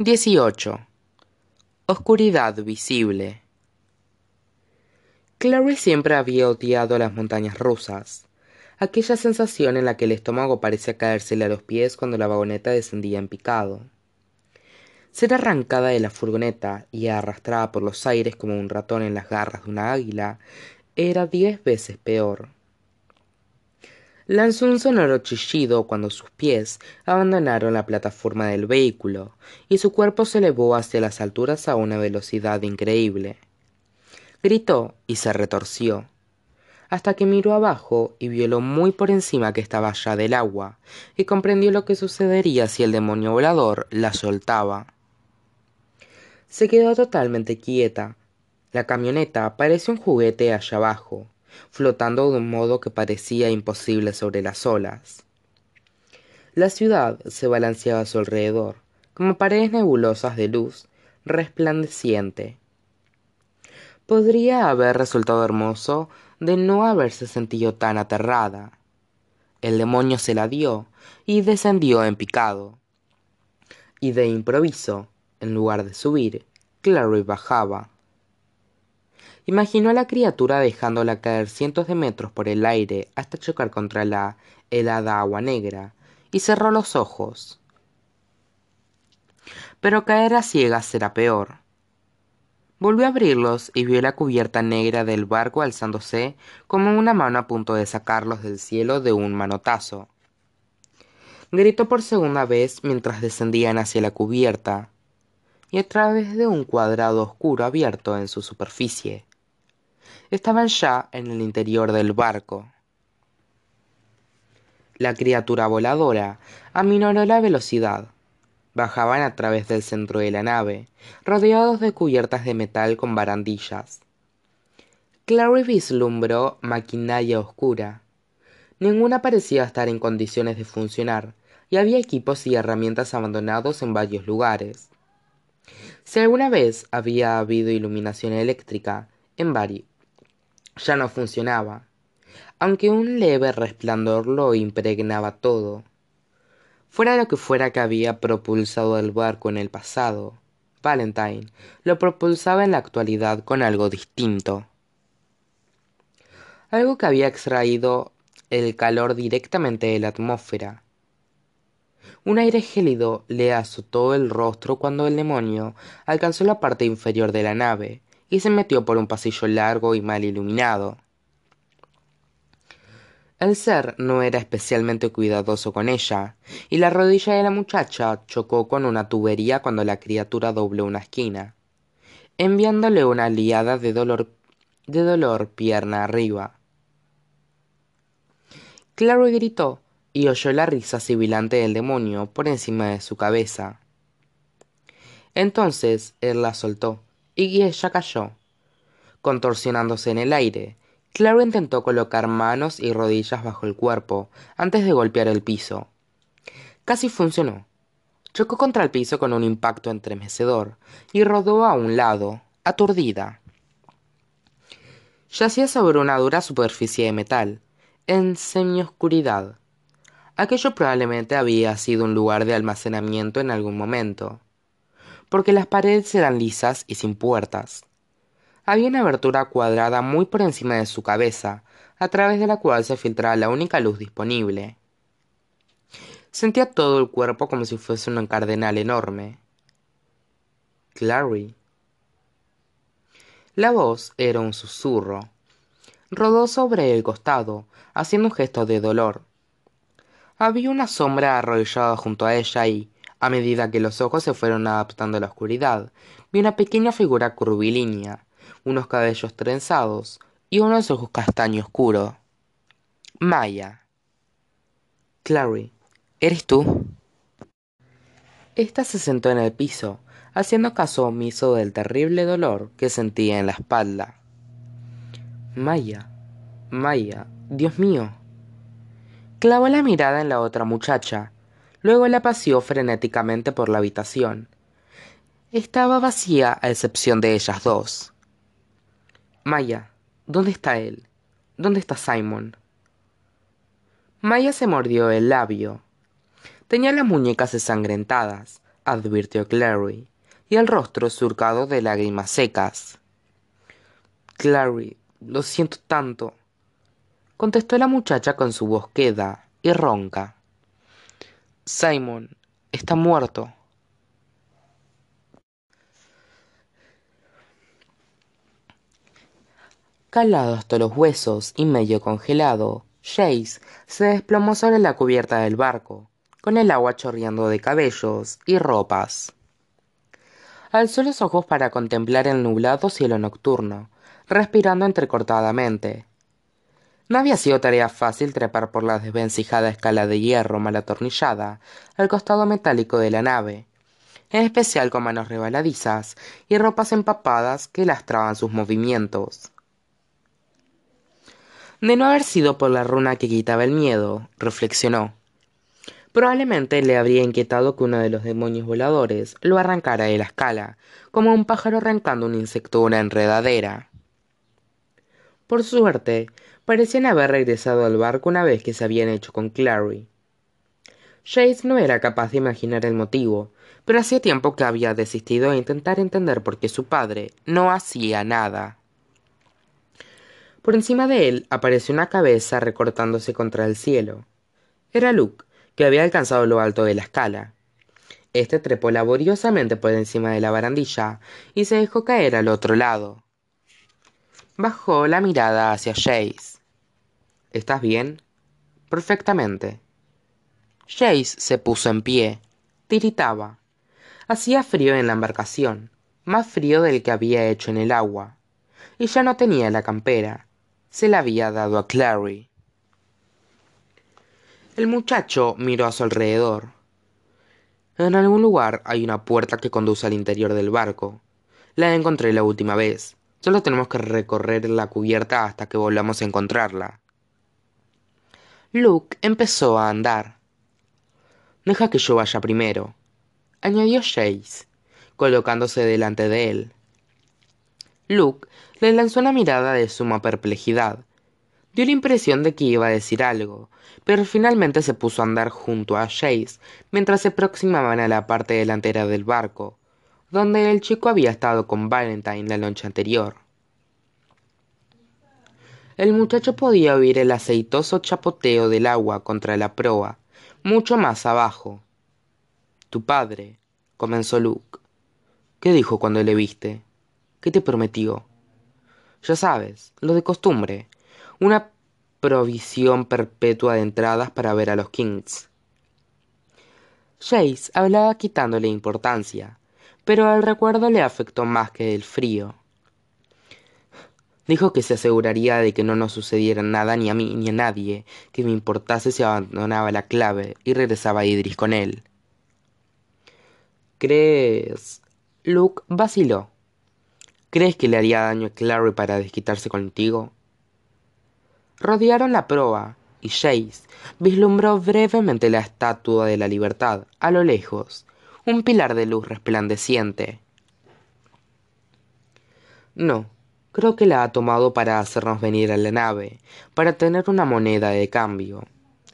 18. Oscuridad visible. Clary siempre había odiado las montañas rusas, aquella sensación en la que el estómago parecía caérsele a los pies cuando la vagoneta descendía en picado. Ser arrancada de la furgoneta y arrastrada por los aires como un ratón en las garras de una águila era diez veces peor. Lanzó un sonoro chillido cuando sus pies abandonaron la plataforma del vehículo y su cuerpo se elevó hacia las alturas a una velocidad increíble. Gritó y se retorció, hasta que miró abajo y vio lo muy por encima que estaba allá del agua, y comprendió lo que sucedería si el demonio volador la soltaba. Se quedó totalmente quieta. La camioneta parecía un juguete allá abajo, flotando de un modo que parecía imposible sobre las olas. La ciudad se balanceaba a su alrededor, como paredes nebulosas de luz resplandeciente. Podría haber resultado hermoso de no haberse sentido tan aterrada. El demonio se la dio y descendió en picado. Y de improviso, en lugar de subir, Clary bajaba. Imaginó a la criatura dejándola caer cientos de metros por el aire hasta chocar contra la helada agua negra, y cerró los ojos. Pero caer a ciegas era peor. Volvió a abrirlos y vio la cubierta negra del barco alzándose como una mano a punto de sacarlos del cielo de un manotazo. Gritó por segunda vez mientras descendían hacia la cubierta, y a través de un cuadrado oscuro abierto en su superficie estaban ya en el interior del barco. La criatura voladora aminoró la velocidad. Bajaban a través del centro de la nave, rodeados de cubiertas de metal con barandillas. Clary vislumbró maquinaria oscura. Ninguna parecía estar en condiciones de funcionar, y había equipos y herramientas abandonados en varios lugares. Si alguna vez había habido iluminación eléctrica, en, varios ya no funcionaba, aunque un leve resplandor lo impregnaba todo. Fuera lo que fuera que había propulsado el barco en el pasado, Valentine lo propulsaba en la actualidad con algo distinto. Algo que había extraído el calor directamente de la atmósfera. Un aire gélido le azotó el rostro cuando el demonio alcanzó la parte inferior de la nave y se metió por un pasillo largo y mal iluminado. El ser no era especialmente cuidadoso con ella, y la rodilla de la muchacha chocó con una tubería cuando la criatura dobló una esquina, enviándole una liada de dolor, de dolor pierna arriba. Claro gritó y oyó la risa sibilante del demonio por encima de su cabeza. Entonces él la soltó y ella cayó. Contorsionándose en el aire, Claro intentó colocar manos y rodillas bajo el cuerpo antes de golpear el piso. Casi funcionó. Chocó contra el piso con un impacto entremecedor y rodó a un lado, aturdida. Yacía sobre una dura superficie de metal, en semioscuridad. Aquello probablemente había sido un lugar de almacenamiento en algún momento porque las paredes eran lisas y sin puertas. Había una abertura cuadrada muy por encima de su cabeza, a través de la cual se filtraba la única luz disponible. Sentía todo el cuerpo como si fuese un cardenal enorme. Clary. La voz era un susurro. Rodó sobre el costado, haciendo un gesto de dolor. Había una sombra arrodillada junto a ella y, a medida que los ojos se fueron adaptando a la oscuridad, vi una pequeña figura curvilínea, unos cabellos trenzados y unos ojos castaño oscuro. Maya. Clary, ¿eres tú? Esta se sentó en el piso, haciendo caso omiso del terrible dolor que sentía en la espalda. Maya, Maya, Dios mío. Clavó la mirada en la otra muchacha, Luego la paseó frenéticamente por la habitación. Estaba vacía a excepción de ellas dos. Maya, ¿dónde está él? ¿Dónde está Simon? Maya se mordió el labio. Tenía las muñecas ensangrentadas, advirtió Clary, y el rostro surcado de lágrimas secas. Clary, lo siento tanto, contestó la muchacha con su voz queda y ronca. Simon está muerto. Calado hasta los huesos y medio congelado, Jace se desplomó sobre la cubierta del barco, con el agua chorreando de cabellos y ropas. Alzó los ojos para contemplar el nublado cielo nocturno, respirando entrecortadamente. No había sido tarea fácil trepar por la desvencijada escala de hierro mal atornillada al costado metálico de la nave, en especial con manos rebaladizas y ropas empapadas que lastraban sus movimientos. De no haber sido por la runa que quitaba el miedo, reflexionó. Probablemente le habría inquietado que uno de los demonios voladores lo arrancara de la escala, como un pájaro arrancando un insecto o una enredadera. Por suerte, parecían haber regresado al barco una vez que se habían hecho con Clary. Jace no era capaz de imaginar el motivo, pero hacía tiempo que había desistido de intentar entender por qué su padre no hacía nada. Por encima de él apareció una cabeza recortándose contra el cielo. Era Luke, que había alcanzado lo alto de la escala. Este trepó laboriosamente por encima de la barandilla y se dejó caer al otro lado. Bajó la mirada hacia Jace. ¿Estás bien? Perfectamente. Jace se puso en pie. Tiritaba. Hacía frío en la embarcación, más frío del que había hecho en el agua. Y ya no tenía la campera. Se la había dado a Clary. El muchacho miró a su alrededor. En algún lugar hay una puerta que conduce al interior del barco. La encontré la última vez. Solo tenemos que recorrer la cubierta hasta que volvamos a encontrarla. Luke empezó a andar. Deja que yo vaya primero, añadió Jace, colocándose delante de él. Luke le lanzó una mirada de suma perplejidad. Dio la impresión de que iba a decir algo, pero finalmente se puso a andar junto a Jace mientras se aproximaban a la parte delantera del barco, donde el chico había estado con Valentine la noche anterior. El muchacho podía oír el aceitoso chapoteo del agua contra la proa, mucho más abajo. Tu padre, comenzó Luke. ¿Qué dijo cuando le viste? ¿Qué te prometió? Ya sabes, lo de costumbre. Una provisión perpetua de entradas para ver a los Kings. Jace hablaba quitándole importancia, pero el recuerdo le afectó más que el frío. Dijo que se aseguraría de que no nos sucediera nada ni a mí ni a nadie, que me importase si abandonaba la clave y regresaba a Idris con él. ¿Crees? Luke vaciló. ¿Crees que le haría daño a Clary para desquitarse contigo? Rodearon la proa, y Jace vislumbró brevemente la estatua de la libertad, a lo lejos, un pilar de luz resplandeciente. No, creo que la ha tomado para hacernos venir a la nave, para tener una moneda de cambio.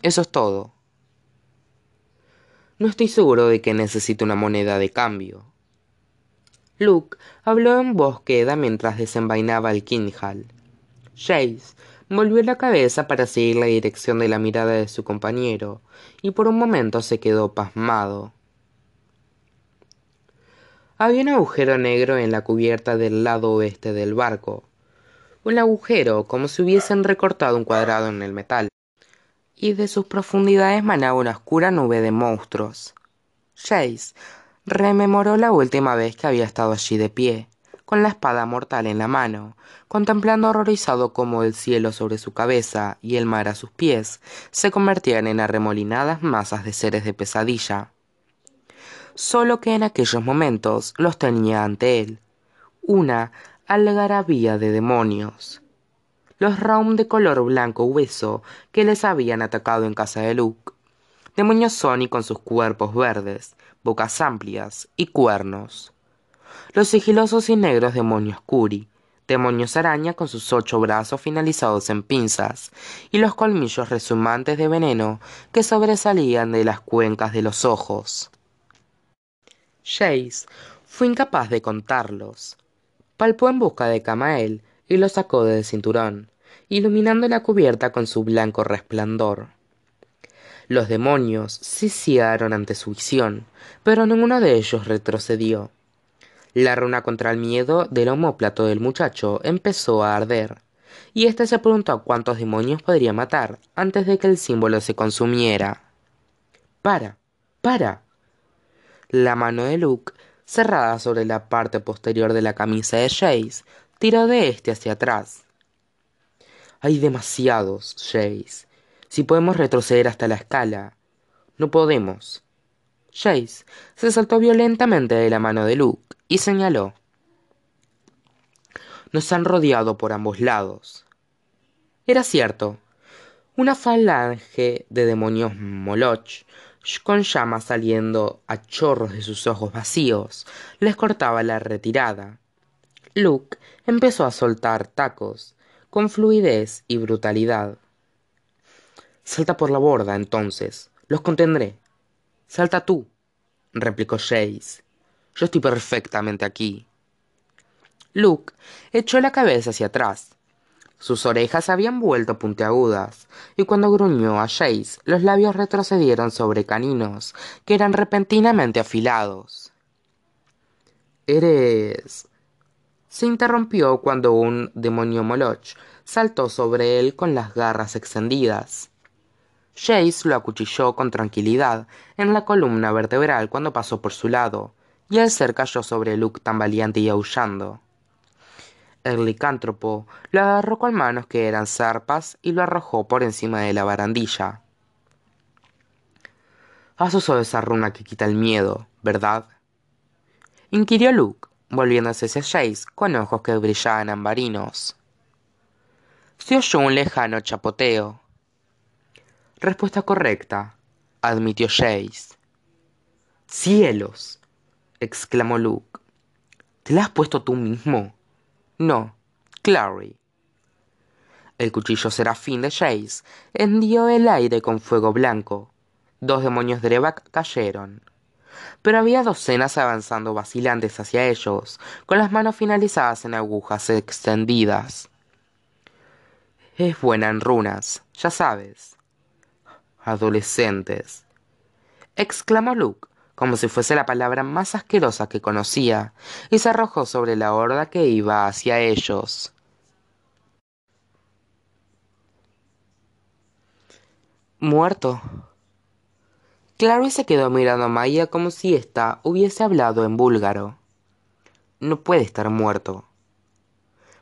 Eso es todo. No estoy seguro de que necesite una moneda de cambio. Luke habló en voz queda mientras desenvainaba el Kinhal. Jace volvió la cabeza para seguir la dirección de la mirada de su compañero, y por un momento se quedó pasmado. Había un agujero negro en la cubierta del lado oeste del barco. Un agujero como si hubiesen recortado un cuadrado en el metal. Y de sus profundidades manaba una oscura nube de monstruos. Jace rememoró la última vez que había estado allí de pie, con la espada mortal en la mano, contemplando horrorizado cómo el cielo sobre su cabeza y el mar a sus pies se convertían en arremolinadas masas de seres de pesadilla solo que en aquellos momentos los tenía ante él. Una algarabía de demonios. Los Raum de color blanco hueso que les habían atacado en casa de Luke. Demonios Sony con sus cuerpos verdes, bocas amplias y cuernos. Los sigilosos y negros demonios Curi, demonios araña con sus ocho brazos finalizados en pinzas y los colmillos resumantes de veneno que sobresalían de las cuencas de los ojos. Jace fue incapaz de contarlos. Palpó en busca de Camael y lo sacó del cinturón, iluminando la cubierta con su blanco resplandor. Los demonios se ciegaron ante su visión, pero ninguno de ellos retrocedió. La runa contra el miedo del homóplato del muchacho empezó a arder, y éste se preguntó cuántos demonios podría matar antes de que el símbolo se consumiera. ¡Para! ¡Para! La mano de Luke, cerrada sobre la parte posterior de la camisa de Jace, tiró de este hacia atrás. Hay demasiados, Jace. Si podemos retroceder hasta la escala. No podemos. Jace se saltó violentamente de la mano de Luke y señaló. Nos han rodeado por ambos lados. Era cierto. Una falange de demonios moloch con llamas saliendo a chorros de sus ojos vacíos les cortaba la retirada. Luke empezó a soltar tacos con fluidez y brutalidad. Salta por la borda, entonces. Los contendré. Salta tú, replicó Jace. Yo estoy perfectamente aquí. Luke echó la cabeza hacia atrás. Sus orejas habían vuelto puntiagudas, y cuando gruñó a Jace, los labios retrocedieron sobre caninos que eran repentinamente afilados. Eres. Se interrumpió cuando un demonio moloch saltó sobre él con las garras extendidas. Jace lo acuchilló con tranquilidad en la columna vertebral cuando pasó por su lado, y el ser cayó sobre Luke tambaleante y aullando. El licántropo lo agarró con manos que eran zarpas y lo arrojó por encima de la barandilla. Has usado esa runa que quita el miedo, ¿verdad? inquirió Luke, volviéndose hacia Jace con ojos que brillaban ambarinos. Se oyó un lejano chapoteo. Respuesta correcta, admitió Jace. ¡Cielos! exclamó Luke. ¿Te la has puesto tú mismo? No, Clary. El cuchillo serafín de Jace hendió el aire con fuego blanco. Dos demonios de cayeron. Pero había docenas avanzando vacilantes hacia ellos, con las manos finalizadas en agujas extendidas. Es buena en runas, ya sabes adolescentes exclamó Luke como si fuese la palabra más asquerosa que conocía, y se arrojó sobre la horda que iba hacia ellos. Muerto. Clary se quedó mirando a Maya como si ésta hubiese hablado en búlgaro. No puede estar muerto.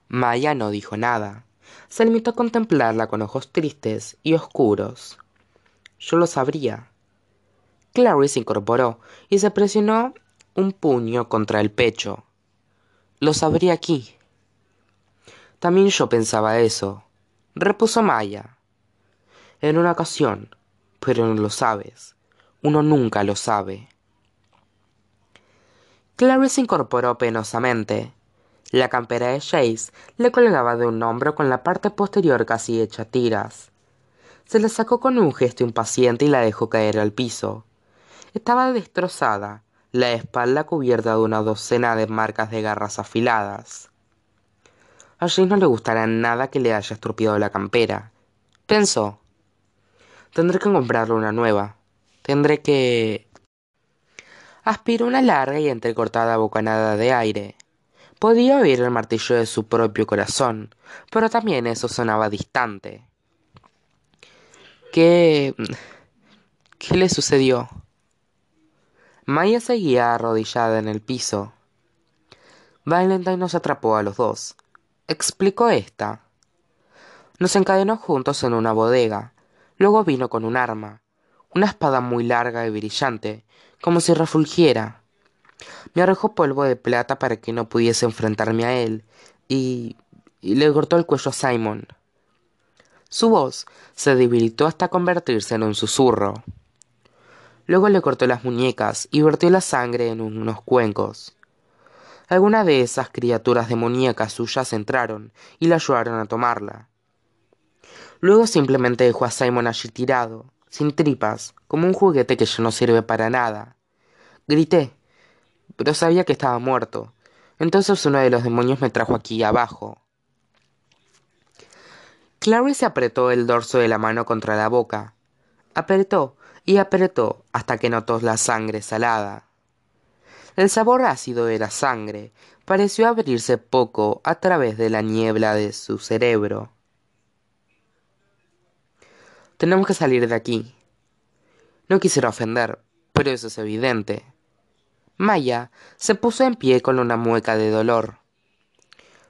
Maya no dijo nada. Se limitó a contemplarla con ojos tristes y oscuros. Yo lo sabría. Clary se incorporó y se presionó un puño contra el pecho. Lo sabría aquí. También yo pensaba eso, repuso Maya. En una ocasión, pero no lo sabes. Uno nunca lo sabe. Clary se incorporó penosamente. La campera de Jace le colgaba de un hombro con la parte posterior casi hecha tiras. Se la sacó con un gesto impaciente y la dejó caer al piso. Estaba destrozada, la espalda cubierta de una docena de marcas de garras afiladas. A Jane no le gustará nada que le haya estropeado la campera. Pensó. Tendré que comprarle una nueva. Tendré que... Aspiró una larga y entrecortada bocanada de aire. Podía oír el martillo de su propio corazón, pero también eso sonaba distante. ¿Qué... qué le sucedió? Maya seguía arrodillada en el piso. Valentine nos atrapó a los dos, explicó esta. Nos encadenó juntos en una bodega. Luego vino con un arma, una espada muy larga y brillante, como si refulgiera. Me arrojó polvo de plata para que no pudiese enfrentarme a él, y, y le cortó el cuello a Simon. Su voz se debilitó hasta convertirse en un susurro. Luego le cortó las muñecas y vertió la sangre en unos cuencos. Algunas de esas criaturas demoníacas suyas entraron y la ayudaron a tomarla. Luego simplemente dejó a Simon allí tirado, sin tripas, como un juguete que ya no sirve para nada. Grité, pero sabía que estaba muerto. Entonces uno de los demonios me trajo aquí abajo. Clary se apretó el dorso de la mano contra la boca. Apretó y apretó hasta que notó la sangre salada. El sabor ácido de la sangre pareció abrirse poco a través de la niebla de su cerebro. Tenemos que salir de aquí. No quisiera ofender, pero eso es evidente. Maya se puso en pie con una mueca de dolor.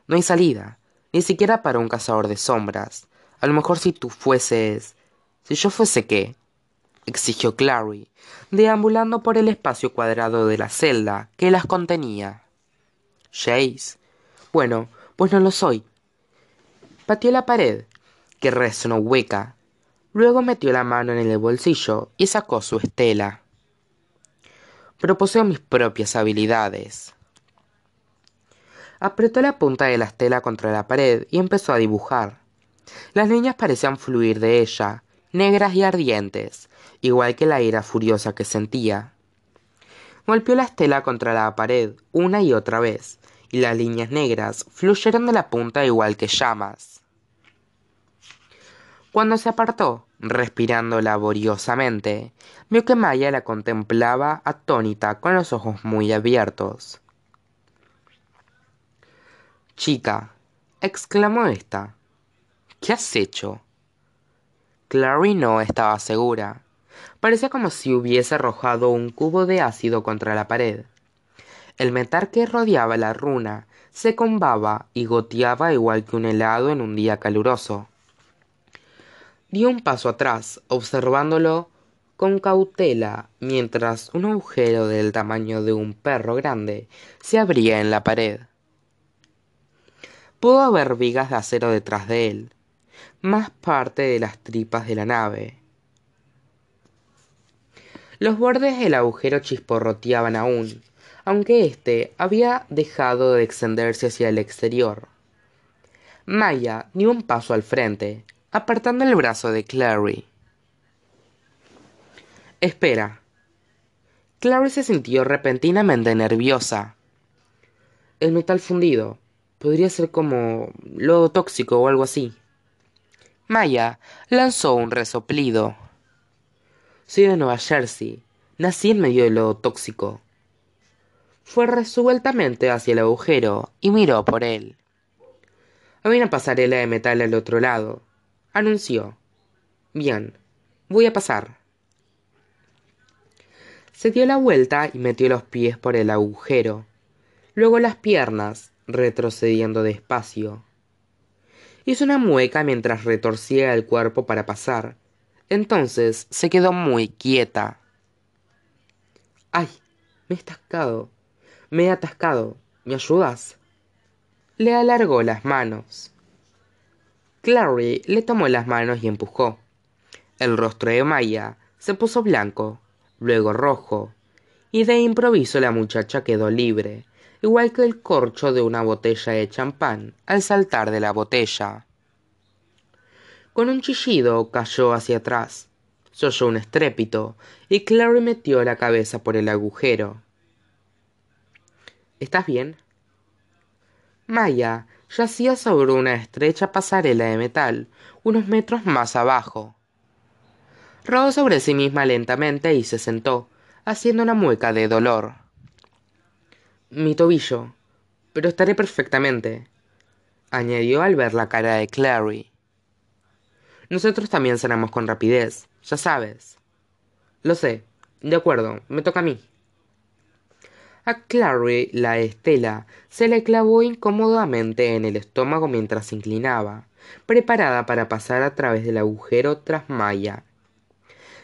No hay salida, ni siquiera para un cazador de sombras. A lo mejor si tú fueses... Si yo fuese qué, exigió Clary, deambulando por el espacio cuadrado de la celda que las contenía. Jace. Bueno, pues no lo soy. Pateó la pared, que resonó hueca. Luego metió la mano en el bolsillo y sacó su estela. Pero poseo mis propias habilidades. Apretó la punta de la estela contra la pared y empezó a dibujar. Las líneas parecían fluir de ella, negras y ardientes, igual que la ira furiosa que sentía. Golpeó la estela contra la pared una y otra vez, y las líneas negras fluyeron de la punta igual que llamas. Cuando se apartó, respirando laboriosamente, vio que Maya la contemplaba atónita con los ojos muy abiertos. Chica, exclamó ésta, ¿Qué has hecho? Clary no estaba segura. Parecía como si hubiese arrojado un cubo de ácido contra la pared. El metal que rodeaba la runa se combaba y goteaba igual que un helado en un día caluroso. Dio un paso atrás, observándolo con cautela, mientras un agujero del tamaño de un perro grande se abría en la pared. Pudo ver vigas de acero detrás de él, más parte de las tripas de la nave. Los bordes del agujero chisporroteaban aún, aunque éste había dejado de extenderse hacia el exterior. Maya dio un paso al frente, apartando el brazo de Clary. Espera. Clary se sintió repentinamente nerviosa. El metal fundido podría ser como lodo tóxico o algo así. Maya lanzó un resoplido. Soy de Nueva Jersey. Nací en medio del lodo tóxico. Fue resueltamente hacia el agujero y miró por él. Había una pasarela de metal al otro lado. Anunció. Bien, voy a pasar. Se dio la vuelta y metió los pies por el agujero, luego las piernas, retrocediendo despacio. Hizo una mueca mientras retorcía el cuerpo para pasar. Entonces se quedó muy quieta. ¡Ay! Me he atascado. Me he atascado. ¿Me ayudas? Le alargó las manos. Clary le tomó las manos y empujó. El rostro de Maya se puso blanco, luego rojo, y de improviso la muchacha quedó libre, igual que el corcho de una botella de champán al saltar de la botella. Con un chillido cayó hacia atrás. Se oyó un estrépito y Clary metió la cabeza por el agujero. ¿Estás bien? Maya yacía sobre una estrecha pasarela de metal, unos metros más abajo. Rodó sobre sí misma lentamente y se sentó, haciendo una mueca de dolor mi tobillo, pero estaré perfectamente, añadió al ver la cara de Clary. Nosotros también cenamos con rapidez, ya sabes. Lo sé, de acuerdo, me toca a mí. A Clary la estela se le clavó incómodamente en el estómago mientras se inclinaba, preparada para pasar a través del agujero tras Maya.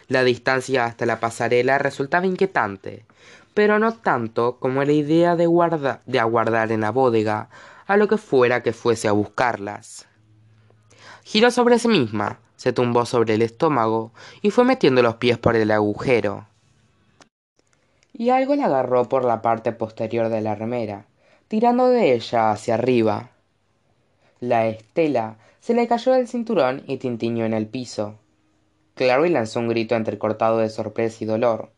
La distancia hasta la pasarela resultaba inquietante, pero no tanto como la idea de, de aguardar en la bodega a lo que fuera que fuese a buscarlas. Giró sobre sí misma, se tumbó sobre el estómago y fue metiendo los pies por el agujero. Y algo la agarró por la parte posterior de la remera, tirando de ella hacia arriba. La estela se le cayó del cinturón y tintiñó en el piso. Clary lanzó un grito entrecortado de sorpresa y dolor.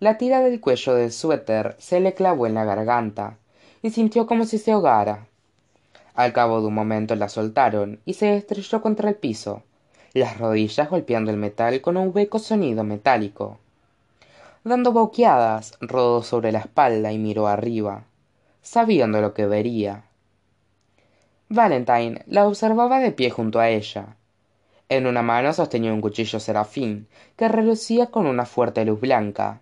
la tira del cuello del suéter se le clavó en la garganta y sintió como si se ahogara al cabo de un momento la soltaron y se estrelló contra el piso las rodillas golpeando el metal con un hueco sonido metálico. Dando boqueadas rodó sobre la espalda y miró arriba sabiendo lo que vería. Valentine la observaba de pie junto a ella. En una mano sostenía un cuchillo serafín que relucía con una fuerte luz blanca.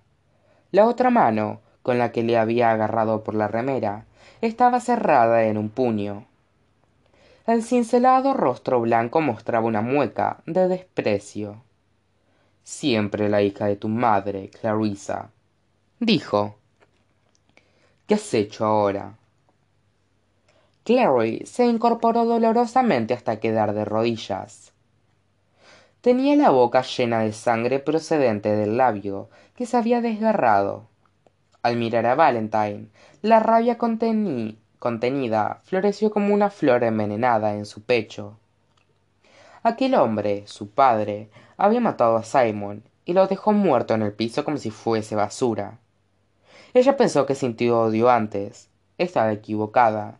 La otra mano con la que le había agarrado por la remera estaba cerrada en un puño el cincelado rostro blanco mostraba una mueca de desprecio. Siempre la hija de tu madre clarisa dijo. Qué has hecho ahora clary se incorporó dolorosamente hasta quedar de rodillas. Tenía la boca llena de sangre procedente del labio que se había desgarrado. Al mirar a valentine la rabia contenida floreció como una flor envenenada en su pecho. Aquel hombre su padre había matado a simon y lo dejó muerto en el piso como si fuese basura. Ella pensó que sintió odio antes. Estaba equivocada.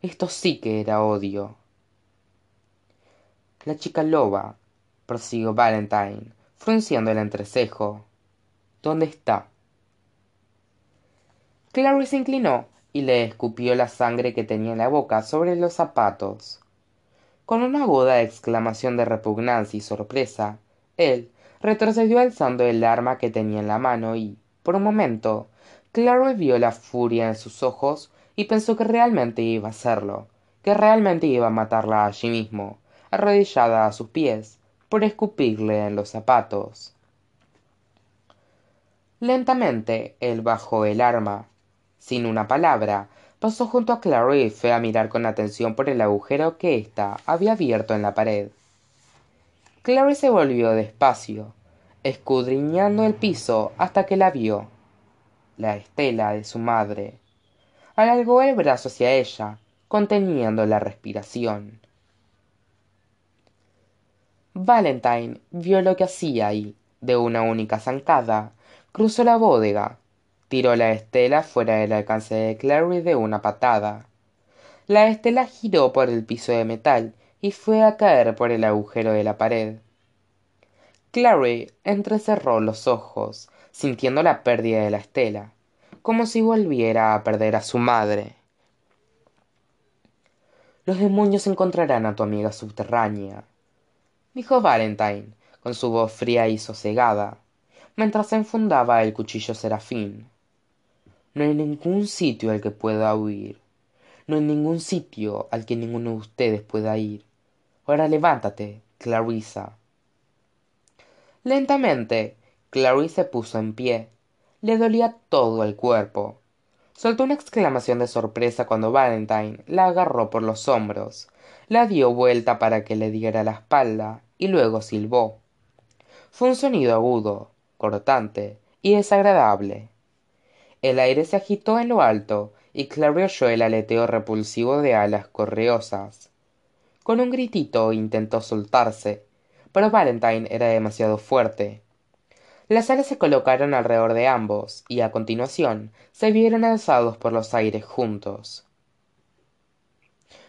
Esto sí que era odio. La chica loba prosiguió valentine frunciendo el entrecejo. Dónde está clary se inclinó y le escupió la sangre que tenía en la boca sobre los zapatos. Con una aguda exclamación de repugnancia y sorpresa él retrocedió alzando el arma que tenía en la mano y por un momento clary vio la furia en sus ojos y pensó que realmente iba a hacerlo que realmente iba a matarla allí mismo arrodillada a sus pies por escupirle en los zapatos. Lentamente él bajó el arma sin una palabra pasó junto a clary y fue a mirar con atención por el agujero que ésta había abierto en la pared. Clary se volvió despacio escudriñando el piso hasta que la vio la estela de su madre. Alargó el brazo hacia ella conteniendo la respiración. Valentine vio lo que hacía y de una única zancada cruzó la bodega tiró la estela fuera del alcance de clary de una patada. La estela giró por el piso de metal y fue a caer por el agujero de la pared. Clary entrecerró los ojos sintiendo la pérdida de la estela como si volviera a perder a su madre. Los demonios encontrarán a tu amiga subterránea dijo valentine con su voz fría y sosegada mientras enfundaba el cuchillo serafín no hay ningún sitio al que pueda huir. No hay ningún sitio al que ninguno de ustedes pueda ir. Ahora levántate clarisa lentamente clary se puso en pie. Le dolía todo el cuerpo. Soltó una exclamación de sorpresa cuando valentine la agarró por los hombros la dio vuelta para que le diera la espalda y luego silbó. Fue un sonido agudo cortante y desagradable el aire se agitó en lo alto y clary oyó el aleteo repulsivo de alas correosas. Con un gritito intentó soltarse pero valentine era demasiado fuerte. Las alas se colocaron alrededor de ambos y a continuación se vieron alzados por los aires juntos.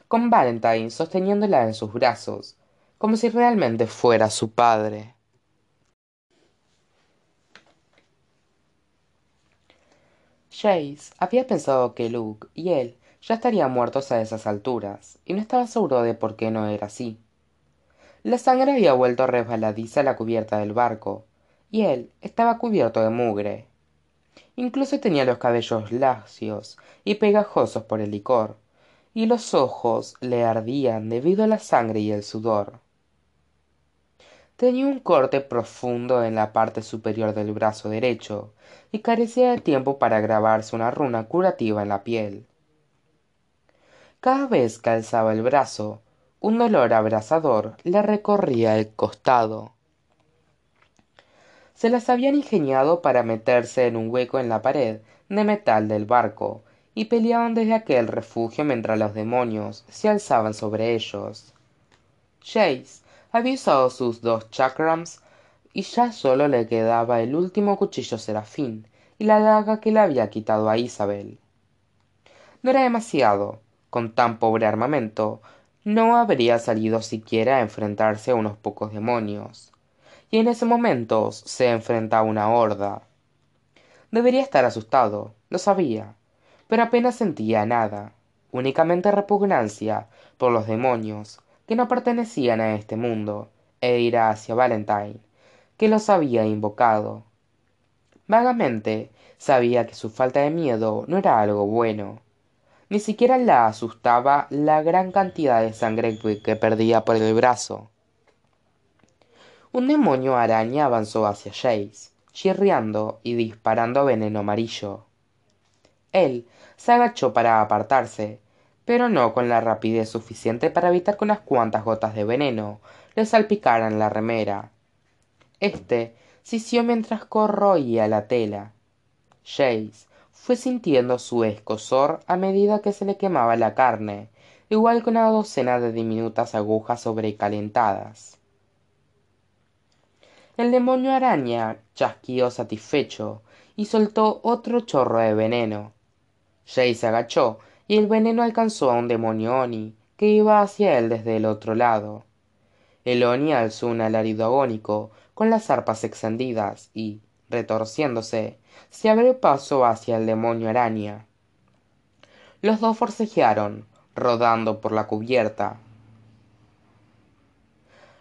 Con valentine sosteniéndola en sus brazos como si realmente fuera su padre Chase había pensado que Luke y él ya estarían muertos a esas alturas y no estaba seguro de por qué no era así. La sangre había vuelto resbaladiza a la cubierta del barco y él estaba cubierto de mugre. Incluso tenía los cabellos lacios y pegajosos por el licor y los ojos le ardían debido a la sangre y el sudor. Tenía un corte profundo en la parte superior del brazo derecho y carecía de tiempo para grabarse una runa curativa en la piel. Cada vez que alzaba el brazo un dolor abrasador le recorría el costado. Se las habían ingeniado para meterse en un hueco en la pared de metal del barco y peleaban desde aquel refugio mientras los demonios se alzaban sobre ellos. Chase había usado sus dos chakrams y ya solo le quedaba el último cuchillo serafín y la daga que le había quitado a Isabel. No era demasiado. Con tan pobre armamento, no habría salido siquiera a enfrentarse a unos pocos demonios. Y en ese momento se enfrenta a una horda. Debería estar asustado, lo sabía, pero apenas sentía nada, únicamente repugnancia por los demonios que no pertenecían a este mundo, e ira hacia Valentine, que los había invocado. Vagamente sabía que su falta de miedo no era algo bueno. Ni siquiera la asustaba la gran cantidad de sangre que perdía por el brazo. Un demonio araña avanzó hacia Jace, chirriando y disparando veneno amarillo. Él se agachó para apartarse, pero no con la rapidez suficiente para evitar que unas cuantas gotas de veneno le salpicaran la remera. Este sisió mientras corroía la tela. Jace fue sintiendo su escosor a medida que se le quemaba la carne, igual que una docena de diminutas agujas sobrecalentadas. El demonio araña chasquió satisfecho y soltó otro chorro de veneno. Jace se agachó y el veneno alcanzó a un demonio Oni que iba hacia él desde el otro lado. El Oni alzó un alarido agónico con las arpas extendidas y, retorciéndose, se abrió paso hacia el demonio araña. Los dos forcejearon, rodando por la cubierta.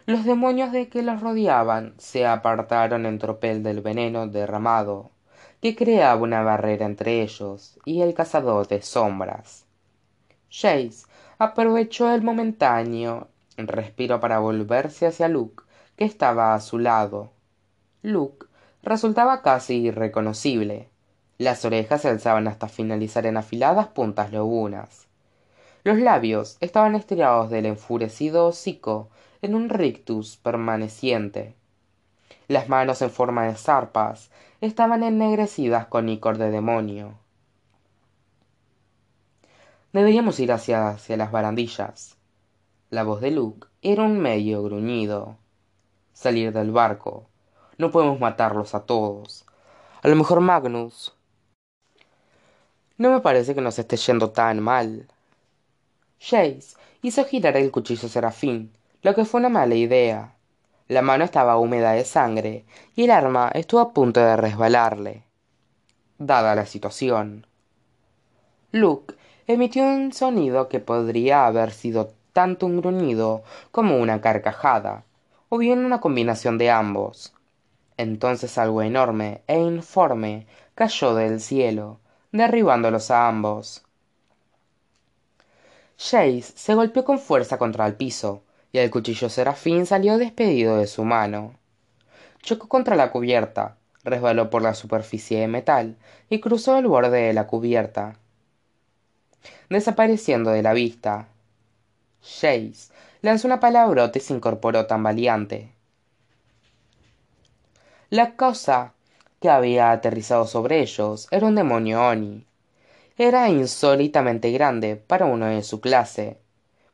Los demonios de que los rodeaban se apartaron en tropel del veneno derramado, que creaba una barrera entre ellos y el cazador de sombras. Jace aprovechó el momentáneo respiro para volverse hacia Luke, que estaba a su lado. Luke resultaba casi irreconocible. Las orejas se alzaban hasta finalizar en afiladas puntas lobunas. Los labios estaban estriados del enfurecido hocico en un rictus permaneciente. Las manos en forma de zarpas estaban ennegrecidas con icor de demonio. Deberíamos ir hacia, hacia las barandillas. La voz de Luke era un medio gruñido. Salir del barco. No podemos matarlos a todos. A lo mejor Magnus. No me parece que nos esté yendo tan mal. Jace hizo girar el cuchillo serafín, lo que fue una mala idea. La mano estaba húmeda de sangre y el arma estuvo a punto de resbalarle. Dada la situación. Luke emitió un sonido que podría haber sido tanto un gruñido como una carcajada, o bien una combinación de ambos. Entonces algo enorme e informe cayó del cielo, derribándolos a ambos. Jace se golpeó con fuerza contra el piso, y el cuchillo serafín salió despedido de su mano. Chocó contra la cubierta, resbaló por la superficie de metal y cruzó el borde de la cubierta, desapareciendo de la vista. Jace lanzó una palabrota y se incorporó tambaleante. La cosa que había aterrizado sobre ellos era un demonio Oni. Era insólitamente grande para uno de su clase,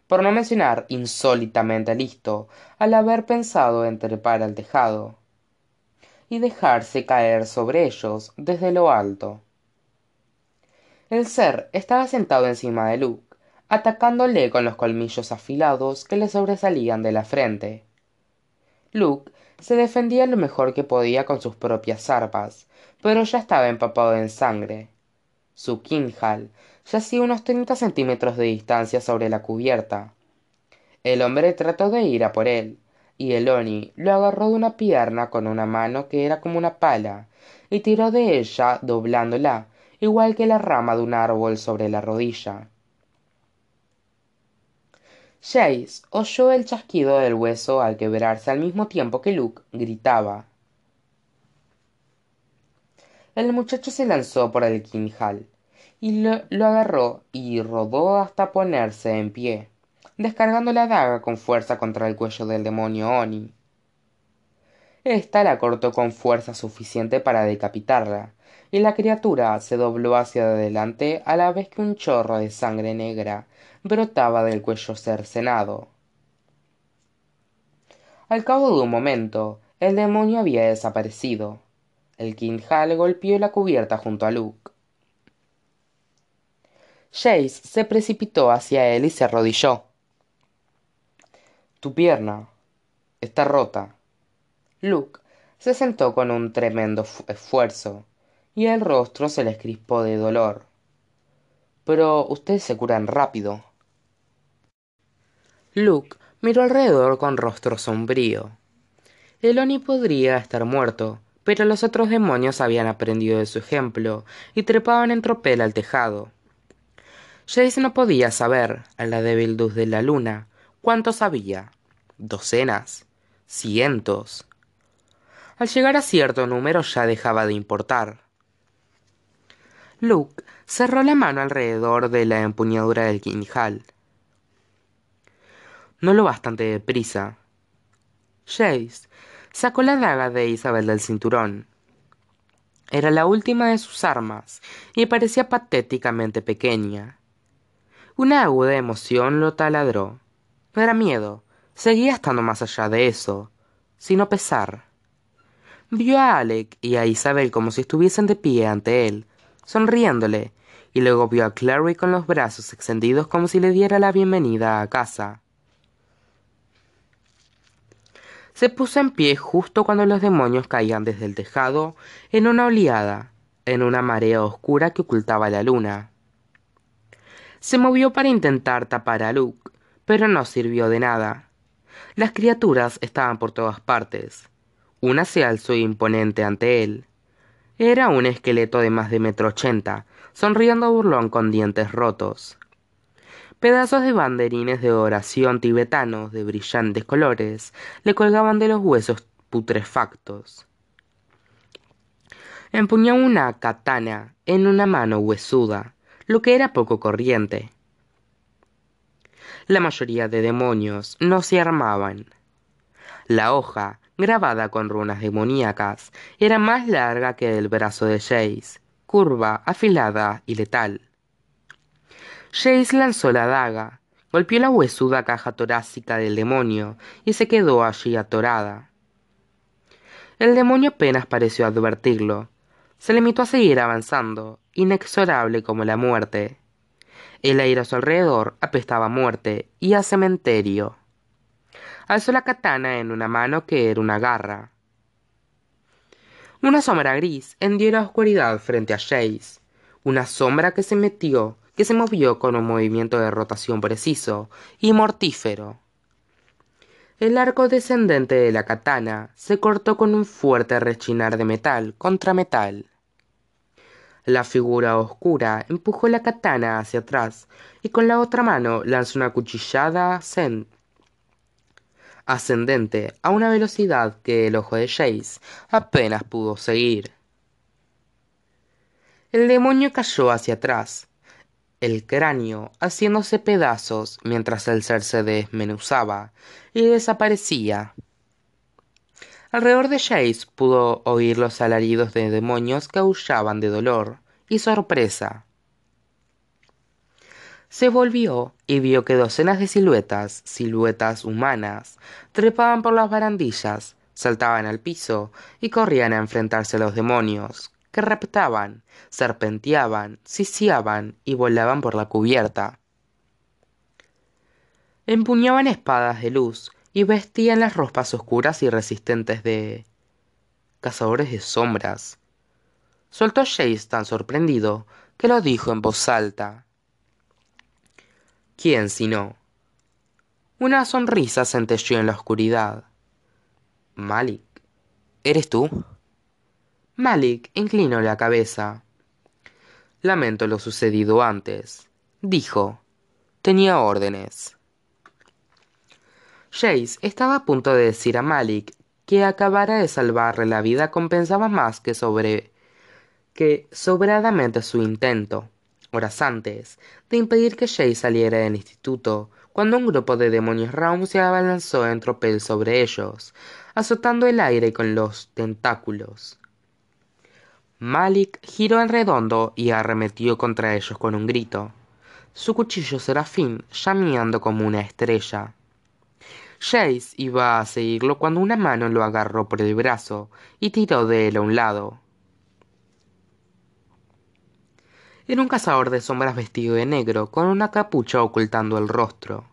por no mencionar insólitamente listo al haber pensado en trepar al tejado y dejarse caer sobre ellos desde lo alto. El ser estaba sentado encima de Luke, atacándole con los colmillos afilados que le sobresalían de la frente. Luke se defendía lo mejor que podía con sus propias arpas, pero ya estaba empapado en sangre. Su Kinhal yacía unos treinta centímetros de distancia sobre la cubierta. El hombre trató de ir a por él, y el Oni lo agarró de una pierna con una mano que era como una pala, y tiró de ella doblándola, igual que la rama de un árbol sobre la rodilla. Jace oyó el chasquido del hueso al quebrarse al mismo tiempo que Luke gritaba. El muchacho se lanzó por el quinjal y lo, lo agarró y rodó hasta ponerse en pie, descargando la daga con fuerza contra el cuello del demonio Oni. Esta la cortó con fuerza suficiente para decapitarla, y la criatura se dobló hacia adelante a la vez que un chorro de sangre negra brotaba del cuello cercenado. Al cabo de un momento, el demonio había desaparecido. El quinjal golpeó la cubierta junto a Luke. Jace se precipitó hacia él y se arrodilló. Tu pierna está rota. Luke se sentó con un tremendo esfuerzo y el rostro se le crispó de dolor. Pero ustedes se curan rápido. Luke miró alrededor con rostro sombrío. El Oni podría estar muerto, pero los otros demonios habían aprendido de su ejemplo y trepaban en tropel al tejado. Jace no podía saber, a la débil luz de la luna, cuántos había. Docenas. Cientos. Al llegar a cierto número ya dejaba de importar. Luke cerró la mano alrededor de la empuñadura del quinjal. No lo bastante deprisa. Jace sacó la daga de Isabel del cinturón. Era la última de sus armas y parecía patéticamente pequeña. Una aguda emoción lo taladró. No era miedo, seguía estando más allá de eso, sino pesar. Vio a Alec y a Isabel como si estuviesen de pie ante él, sonriéndole, y luego vio a Clary con los brazos extendidos como si le diera la bienvenida a casa. Se puso en pie justo cuando los demonios caían desde el tejado en una oleada, en una marea oscura que ocultaba la luna. Se movió para intentar tapar a Luke, pero no sirvió de nada. Las criaturas estaban por todas partes. Una se alzó imponente ante él. Era un esqueleto de más de metro ochenta, sonriendo burlón con dientes rotos. Pedazos de banderines de oración tibetanos de brillantes colores le colgaban de los huesos putrefactos. Empuñó una katana en una mano huesuda, lo que era poco corriente. La mayoría de demonios no se armaban. La hoja, grabada con runas demoníacas, era más larga que el brazo de Jace, curva, afilada y letal. Jace lanzó la daga, golpeó la huesuda caja torácica del demonio y se quedó allí atorada. El demonio apenas pareció advertirlo. Se limitó a seguir avanzando, inexorable como la muerte. El aire a su alrededor apestaba a muerte y a cementerio. Alzó la katana en una mano que era una garra. Una sombra gris hendió la oscuridad frente a Jace. Una sombra que se metió que se movió con un movimiento de rotación preciso y mortífero. El arco descendente de la katana se cortó con un fuerte rechinar de metal contra metal. La figura oscura empujó la katana hacia atrás y con la otra mano lanzó una cuchillada ascendente a una velocidad que el ojo de Jace apenas pudo seguir. El demonio cayó hacia atrás, el cráneo haciéndose pedazos mientras el ser se desmenuzaba y desaparecía. Alrededor de Jace pudo oír los alaridos de demonios que aullaban de dolor y sorpresa. Se volvió y vio que docenas de siluetas, siluetas humanas, trepaban por las barandillas, saltaban al piso y corrían a enfrentarse a los demonios, que reptaban, serpenteaban, sisiaban y volaban por la cubierta. Empuñaban espadas de luz y vestían las ropas oscuras y resistentes de cazadores de sombras. Soltó Jace tan sorprendido que lo dijo en voz alta. ¿Quién si no? Una sonrisa centelleó en la oscuridad. Malik, ¿eres tú? Malik inclinó la cabeza. Lamento lo sucedido antes, dijo. Tenía órdenes. Jace estaba a punto de decir a Malik que acabara de salvarle la vida compensaba más que sobre que sobradamente su intento, horas antes, de impedir que Jace saliera del instituto, cuando un grupo de demonios Raum se abalanzó en tropel sobre ellos, azotando el aire con los tentáculos. Malik giró en redondo y arremetió contra ellos con un grito. Su cuchillo serafín llameando como una estrella. Jace iba a seguirlo cuando una mano lo agarró por el brazo y tiró de él a un lado. Era un cazador de sombras vestido de negro, con una capucha ocultando el rostro.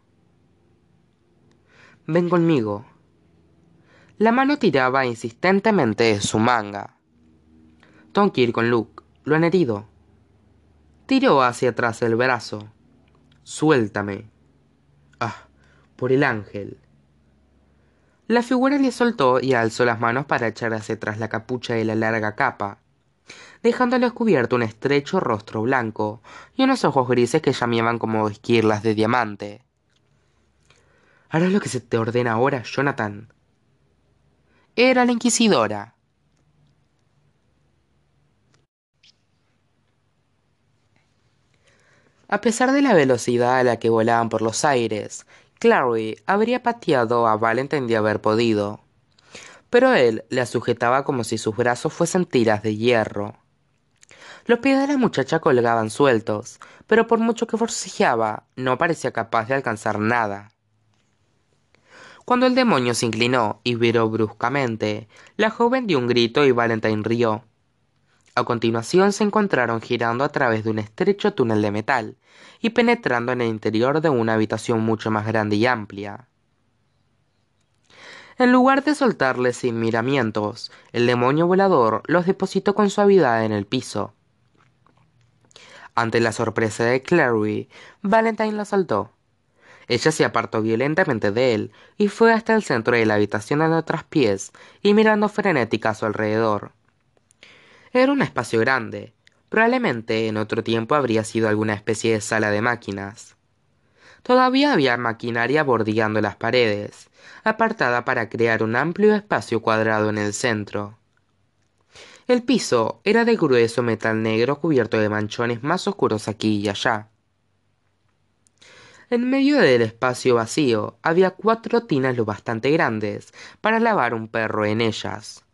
Ven conmigo. La mano tiraba insistentemente de su manga. Tengo que ir con Luke. Lo han herido. Tiró hacia atrás el brazo. Suéltame. Ah, por el ángel. La figura le soltó y alzó las manos para echar hacia atrás la capucha de la larga capa, dejándole descubierto un estrecho rostro blanco y unos ojos grises que llameaban como esquirlas de diamante. Harás lo que se te ordena ahora, Jonathan. Era la inquisidora. A pesar de la velocidad a la que volaban por los aires, Clary habría pateado a Valentine de haber podido. Pero él la sujetaba como si sus brazos fuesen tiras de hierro. Los pies de la muchacha colgaban sueltos, pero por mucho que forcejeaba, no parecía capaz de alcanzar nada. Cuando el demonio se inclinó y viró bruscamente, la joven dio un grito y Valentine rió. A continuación se encontraron girando a través de un estrecho túnel de metal y penetrando en el interior de una habitación mucho más grande y amplia. En lugar de soltarles sin miramientos, el demonio volador los depositó con suavidad en el piso. Ante la sorpresa de Clary, Valentine la saltó. Ella se apartó violentamente de él y fue hasta el centro de la habitación a otros pies y mirando frenética a su alrededor. Era un espacio grande. Probablemente en otro tiempo habría sido alguna especie de sala de máquinas. Todavía había maquinaria bordeando las paredes, apartada para crear un amplio espacio cuadrado en el centro. El piso era de grueso metal negro cubierto de manchones más oscuros aquí y allá. En medio del espacio vacío había cuatro tinas lo bastante grandes para lavar un perro en ellas.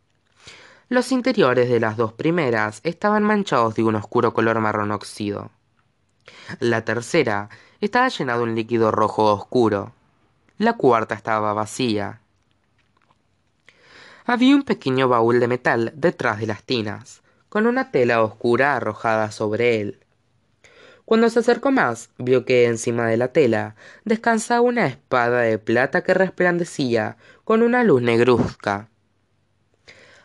Los interiores de las dos primeras estaban manchados de un oscuro color marrón óxido. La tercera estaba llena de un líquido rojo oscuro. La cuarta estaba vacía. Había un pequeño baúl de metal detrás de las tinas, con una tela oscura arrojada sobre él. Cuando se acercó más, vio que encima de la tela descansaba una espada de plata que resplandecía con una luz negruzca.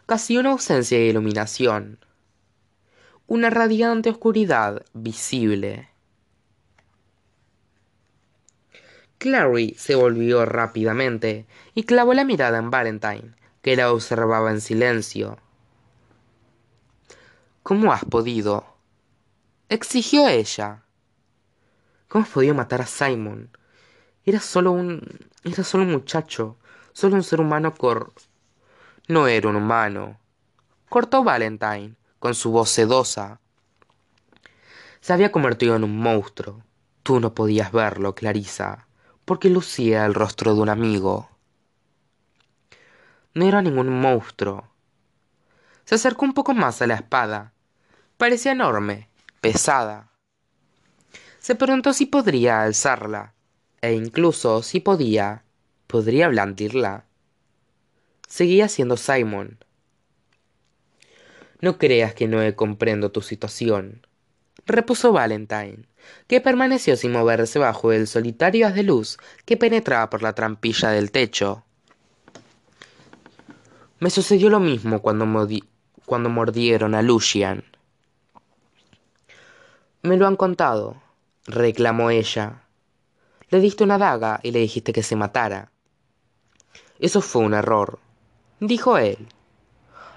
Casi una ausencia de iluminación. Una radiante oscuridad visible. Clary se volvió rápidamente y clavó la mirada en Valentine, que la observaba en silencio. ¿Cómo has podido? exigió ella. ¿Cómo has podido matar a Simon? Era solo un. era solo un muchacho, solo un ser humano cor. No era un humano. Cortó Valentine, con su voz sedosa. Se había convertido en un monstruo. Tú no podías verlo, Clarisa, porque lucía el rostro de un amigo. No era ningún monstruo. Se acercó un poco más a la espada. Parecía enorme, pesada. Se preguntó si podría alzarla, e incluso si podía, podría blandirla. Seguía siendo Simon. No creas que no comprendo tu situación, repuso Valentine, que permaneció sin moverse bajo el solitario haz de luz que penetraba por la trampilla del techo. Me sucedió lo mismo cuando, mordieron a Lucian. Me lo han contado, reclamó ella. Le diste una daga y le dijiste que se matara. Eso fue un error, dijo él.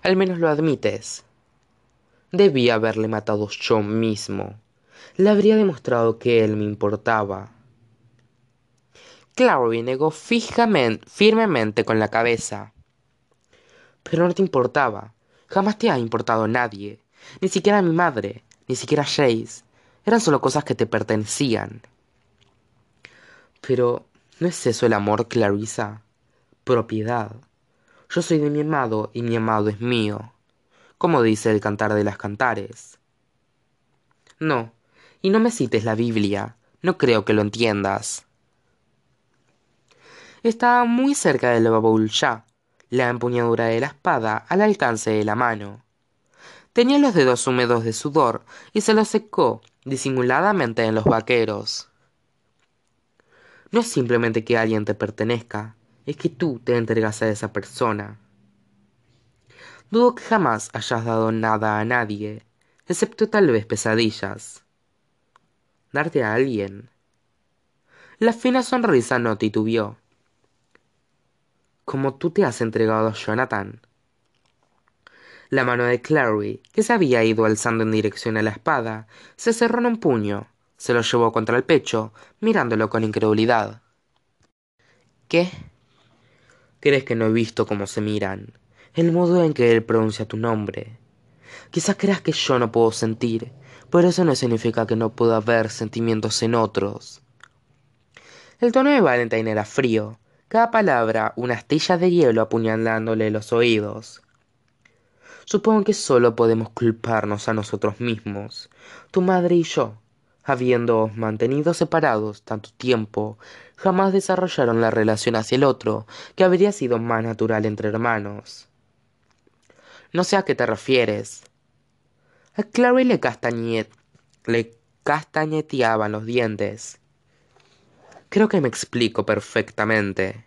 Al menos lo admites. Debí haberle matado yo mismo. Le habría demostrado que él me importaba. Clary negó fijamente, firmemente con la cabeza. Pero no te importaba. Jamás te ha importado nadie. Ni siquiera mi madre, ni siquiera Jace eran solo cosas que te pertenecían. Pero, ¿no es eso el amor, Clarissa? Propiedad. Yo soy de mi amado y mi amado es mío, como dice el cantar de las cantares. No, y no me cites la Biblia, no creo que lo entiendas. Estaba muy cerca del baúl ya, la empuñadura de la espada al alcance de la mano. Tenía los dedos húmedos de sudor y se los secó disimuladamente en los vaqueros. No es simplemente que alguien te pertenezca, es que tú te entregas a esa persona. Dudo que jamás hayas dado nada a nadie, excepto tal vez pesadillas. ¿Darte a alguien? La fina sonrisa no titubeó. Como tú te has entregado a Jonathan. La mano de Clary, que se había ido alzando en dirección a la espada, se cerró en un puño. Se lo llevó contra el pecho, mirándolo con incredulidad. ¿Qué? ¿Crees que no he visto cómo se miran? El modo en que él pronuncia tu nombre. Quizás creas que yo no puedo sentir, pero eso no significa que no pueda haber sentimientos en otros. El tono de Valentine era frío, cada palabra una astilla de hielo apuñalándole los oídos. Supongo que solo podemos culparnos a nosotros mismos, tu madre y yo, habiendo mantenido separados tanto tiempo, jamás desarrollaron la relación hacia el otro que habría sido más natural entre hermanos. No sé a qué te refieres. A Clary le, le castañeteaban los dientes. Creo que me explico perfectamente.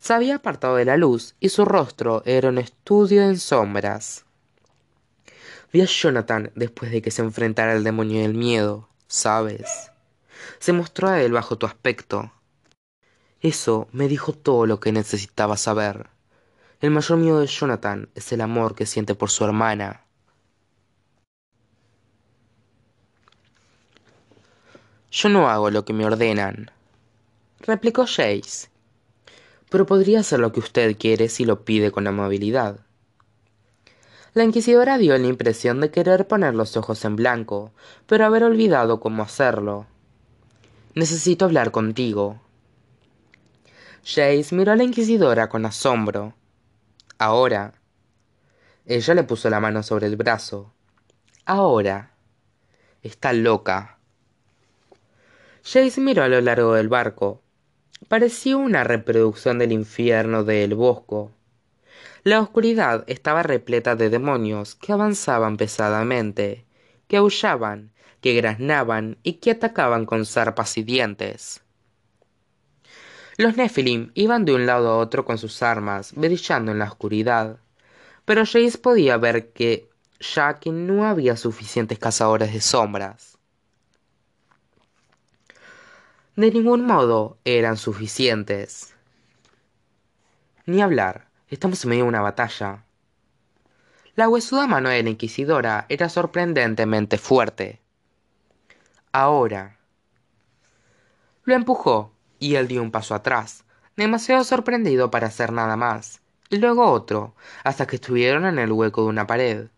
Se había apartado de la luz y su rostro era un estudio en sombras. Vi a Jonathan después de que se enfrentara al demonio del miedo, ¿sabes? Se mostró a él bajo tu aspecto. Eso me dijo todo lo que necesitaba saber. El mayor miedo de Jonathan es el amor que siente por su hermana. Yo no hago lo que me ordenan, replicó Jace. Pero podría hacer lo que usted quiere si lo pide con amabilidad. La inquisidora dio la impresión de querer poner los ojos en blanco, pero haber olvidado cómo hacerlo. Necesito hablar contigo. Jace miró a la inquisidora con asombro. Ahora. Ella le puso la mano sobre el brazo. Ahora. Está loca. Jace miró a lo largo del barco. Parecía una reproducción del infierno de El Bosco. La oscuridad estaba repleta de demonios que avanzaban pesadamente, que aullaban, que graznaban y que atacaban con zarpas y dientes. Los Nephilim iban de un lado a otro con sus armas, brillando en la oscuridad, pero Jace podía ver que ya que no había suficientes cazadores de sombras. De ningún modo eran suficientes. Ni hablar. Estamos en medio de una batalla. La huesuda mano de la inquisidora era sorprendentemente fuerte. Ahora. Lo empujó, y él dio un paso atrás, demasiado sorprendido para hacer nada más, y luego otro, hasta que estuvieron en el hueco de una pared.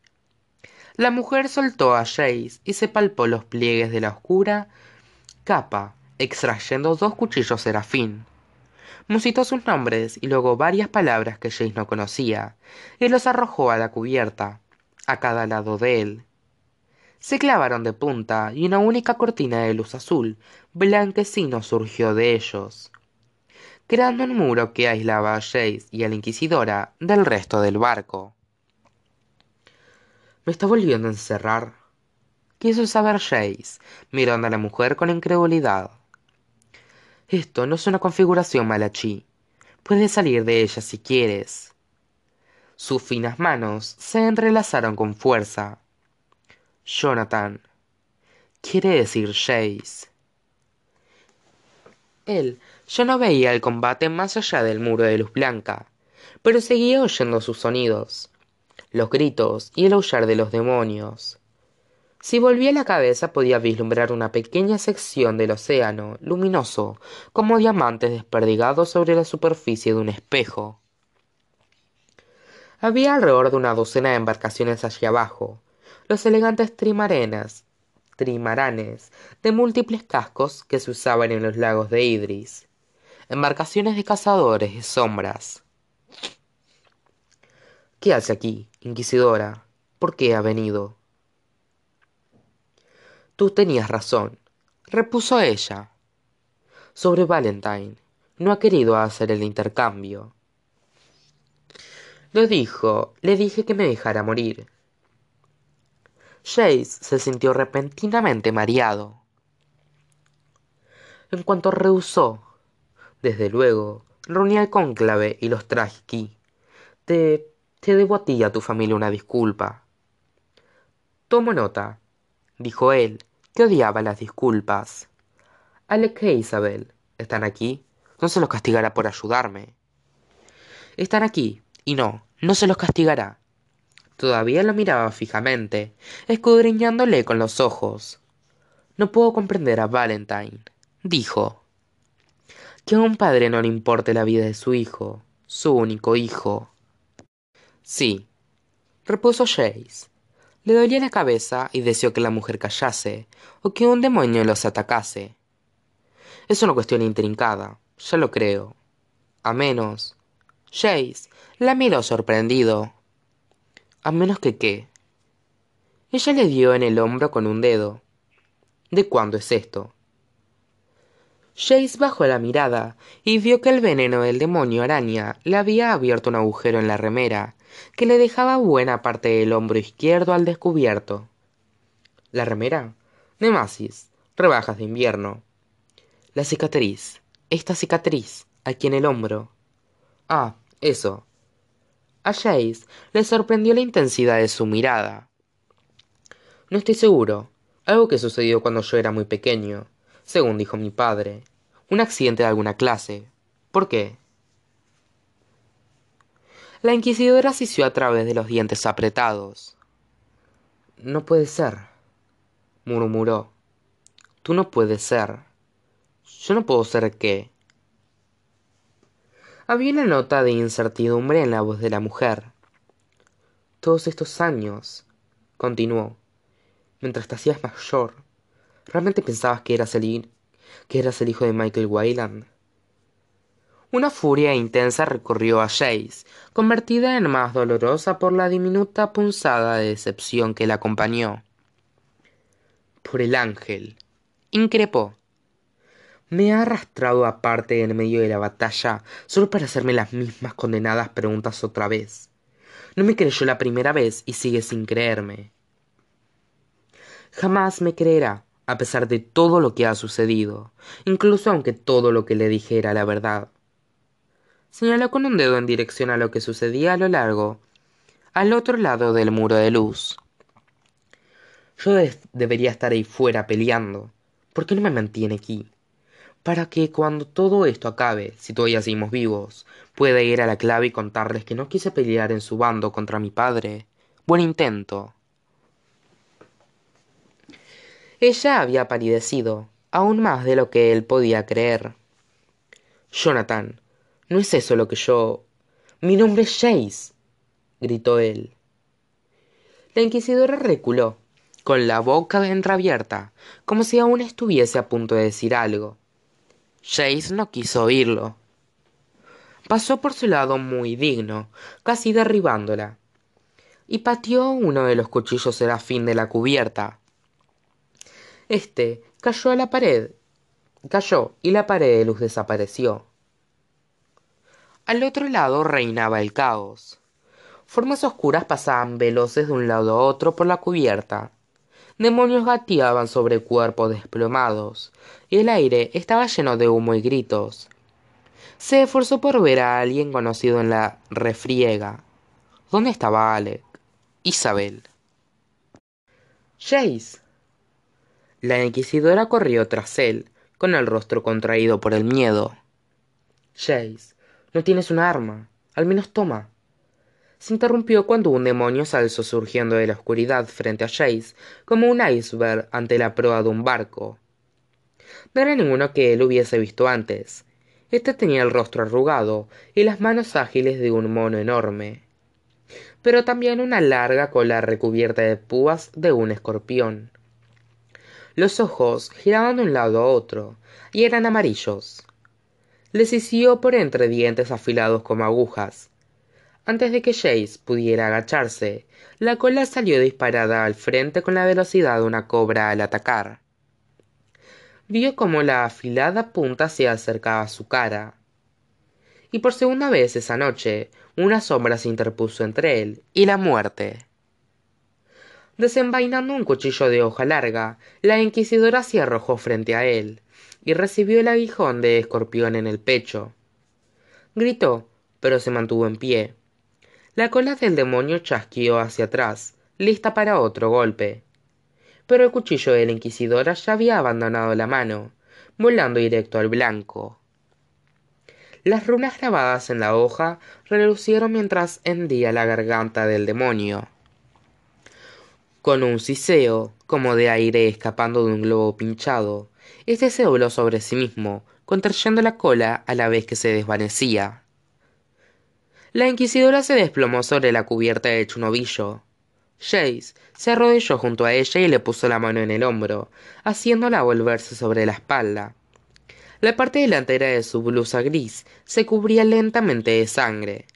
La mujer soltó a Jace y se palpó los pliegues de la oscura capa, extrayendo dos cuchillos serafín musitó sus nombres y luego varias palabras que Jace no conocía, y los arrojó a la cubierta, a cada lado de él. Se clavaron de punta y una única cortina de luz azul, blanquecino, surgió de ellos, creando un muro que aislaba a Jace y a la Inquisidora del resto del barco. ¿Me está volviendo a encerrar? Quiso saber Jace, mirando a la mujer con incredulidad. Esto no es una configuración malachí. Puedes salir de ella si quieres. Sus finas manos se entrelazaron con fuerza. Jonathan. Quiere decir Jace. Él ya no veía el combate más allá del muro de luz blanca, pero seguía oyendo sus sonidos, los gritos y el aullar de los demonios. Si volvía la cabeza podía vislumbrar una pequeña sección del océano, luminoso, como diamantes desperdigados sobre la superficie de un espejo. Había alrededor de una docena de embarcaciones hacia abajo, los elegantes trimarenas, trimaranes de múltiples cascos que se usaban en los lagos de Idris, embarcaciones de cazadores de sombras. ¿Qué hace aquí, inquisidora? ¿Por qué ha venido? Tú tenías razón, repuso ella. Sobre Valentine. No ha querido hacer el intercambio. Lo dijo, le dije que me dejara morir. Jace se sintió repentinamente mareado. En cuanto rehusó, desde luego, reuní al cónclave y los traje aquí. Te, te debo a ti y a tu familia una disculpa. Tomo nota, dijo él, que odiaba las disculpas. Alec e Isabel, ¿están aquí? No se los castigará por ayudarme. Están aquí, y no, no se los castigará. Todavía lo miraba fijamente, escudriñándole con los ojos. No puedo comprender a Valentine, dijo. Que a un padre no le importe la vida de su hijo, su único hijo. Sí, repuso Jace. Le dolía la cabeza y deseó que la mujer callase, o que un demonio los atacase. Es una cuestión intrincada, ya lo creo. A menos. Jace la miró sorprendido. A menos que qué. Ella le dio en el hombro con un dedo. ¿De cuándo es esto? Jace bajó la mirada y vio que el veneno del demonio araña le había abierto un agujero en la remera, que le dejaba buena parte del hombro izquierdo al descubierto. ¿La remera? Nemasis, rebajas de invierno. La cicatriz, esta cicatriz, aquí en el hombro. Ah, eso. A Jace le sorprendió la intensidad de su mirada. No estoy seguro. Algo que sucedió cuando yo era muy pequeño, según dijo mi padre. Un accidente de alguna clase. ¿Por qué? La inquisidora asistió a través de los dientes apretados. No puede ser, murmuró. Tú no puedes ser. Yo no puedo ser qué. Había una nota de incertidumbre en la voz de la mujer. Todos estos años, continuó, mientras te hacías mayor, ¿realmente pensabas que eras el, que eras el hijo de Michael Wayland? Una furia intensa recorrió a Jace, convertida en más dolorosa por la diminuta punzada de decepción que la acompañó. Por el ángel, increpó. Me ha arrastrado aparte en medio de la batalla solo para hacerme las mismas condenadas preguntas otra vez. No me creyó la primera vez y sigue sin creerme. Jamás me creerá, a pesar de todo lo que ha sucedido, incluso aunque todo lo que le dije era la verdad. Señaló con un dedo en dirección a lo que sucedía a lo largo, al otro lado del muro de luz. Yo debería estar ahí fuera peleando. ¿Por qué no me mantiene aquí? para que cuando todo esto acabe, si todavía seguimos vivos, pueda ir a la clave y contarles que no quise pelear en su bando contra mi padre. Buen intento. Ella había palidecido, aún más de lo que él podía creer. Jonathan, no es eso lo que yo. Mi nombre es Jace, gritó él. La inquisidora reculó, con la boca entreabierta, como si aún estuviese a punto de decir algo Jace no quiso oírlo. Pasó por su lado muy digno, casi derribándola, y pateó uno de los cuchillos serafín de la cubierta. Este cayó a la pared, cayó y la pared de luz desapareció. Al otro lado reinaba el caos. Formas oscuras pasaban veloces de un lado a otro por la cubierta, demonios gateaban sobre cuerpos desplomados, y el aire estaba lleno de humo y gritos. Se esforzó por ver a alguien conocido en la refriega. ¿Dónde estaba Alec? Isabel. Jace. La inquisidora corrió tras él, con el rostro contraído por el miedo. Jace, no tienes un arma. Al menos toma se interrumpió cuando un demonio se alzó surgiendo de la oscuridad frente a Jace, como un iceberg ante la proa de un barco. No era ninguno que él hubiese visto antes. Este tenía el rostro arrugado y las manos ágiles de un mono enorme, pero también una larga cola recubierta de púas de un escorpión. Los ojos giraban de un lado a otro y eran amarillos. Les hició por entre dientes afilados como agujas, antes de que Jace pudiera agacharse, la cola salió disparada al frente con la velocidad de una cobra al atacar. Vio cómo la afilada punta se acercaba a su cara. Y por segunda vez esa noche, una sombra se interpuso entre él y la muerte. Desenvainando un cuchillo de hoja larga, la inquisidora se arrojó frente a él y recibió el aguijón de escorpión en el pecho. Gritó, pero se mantuvo en pie. La cola del demonio chasqueó hacia atrás, lista para otro golpe. Pero el cuchillo de la inquisidora ya había abandonado la mano, volando directo al blanco. Las runas grabadas en la hoja relucieron mientras hendía la garganta del demonio. Con un siseo, como de aire escapando de un globo pinchado, este se dobló sobre sí mismo, contrayendo la cola a la vez que se desvanecía. La inquisidora se desplomó sobre la cubierta hecho un ovillo. Jace se arrodilló junto a ella y le puso la mano en el hombro, haciéndola volverse sobre la espalda. La parte delantera de su blusa gris se cubría lentamente de sangre,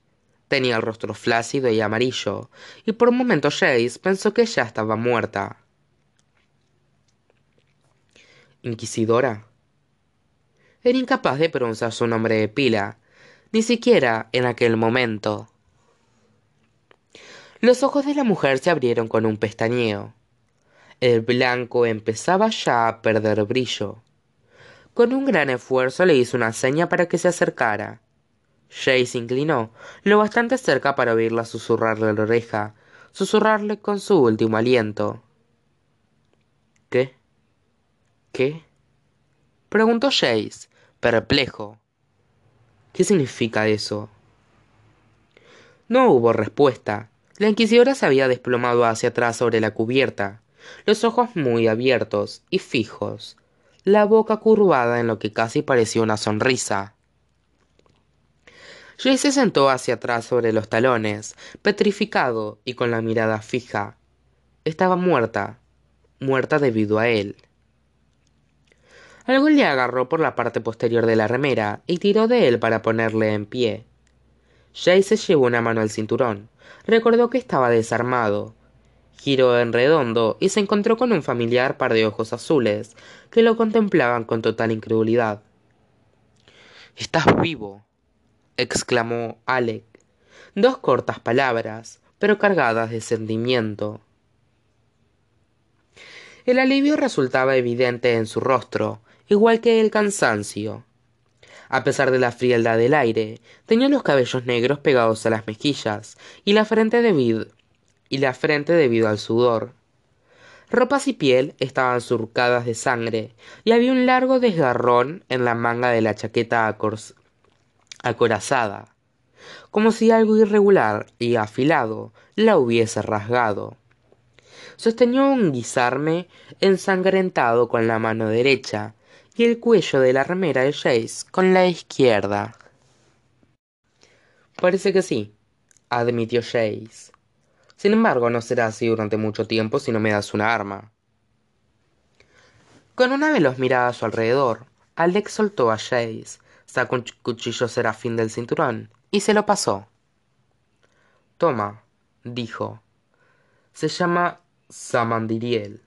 Tenía el rostro flácido y amarillo, y por un momento Jace pensó que ya estaba muerta. Inquisidora. Era incapaz de pronunciar su nombre de pila, ni siquiera en aquel momento. Los ojos de la mujer se abrieron con un pestañeo. El blanco empezaba ya a perder brillo. Con un gran esfuerzo le hizo una seña para que se acercara. Jay se inclinó lo bastante cerca para oírla susurrarle a la oreja, susurrarle con su último aliento. ¿Qué? ¿Qué? preguntó Jace, perplejo. ¿Qué significa eso? No hubo respuesta. La inquisidora se había desplomado hacia atrás sobre la cubierta, los ojos muy abiertos y fijos, la boca curvada en lo que casi parecía una sonrisa. Jay se sentó hacia atrás sobre los talones, petrificado y con la mirada fija. Estaba muerta, muerta debido a él. Algo le agarró por la parte posterior de la remera y tiró de él para ponerle en pie. Jay se llevó una mano al cinturón. Recordó que estaba desarmado. Giró en redondo y se encontró con un familiar par de ojos azules que lo contemplaban con total incredulidad. Estás vivo, exclamó Alec. Dos cortas palabras, pero cargadas de sentimiento. El alivio resultaba evidente en su rostro, igual que el cansancio. A pesar de la frialdad del aire, tenía los cabellos negros pegados a las mejillas y la frente debido, y la frente debido al sudor. Ropas y piel estaban surcadas de sangre, y había un largo desgarrón en la manga de la chaqueta acorazada, como si algo irregular y afilado la hubiese rasgado. Sostenió un guisarme ensangrentado con la mano derecha y el cuello de la remera de Jace con la izquierda. Parece que sí, admitió Jace. Sin embargo, no será así durante mucho tiempo si no me das una arma. Con una veloz mirada a su alrededor, Alex soltó a Jace sacó un cuchillo serafín del cinturón y se lo pasó. Toma, dijo. Se llama Samandiriel.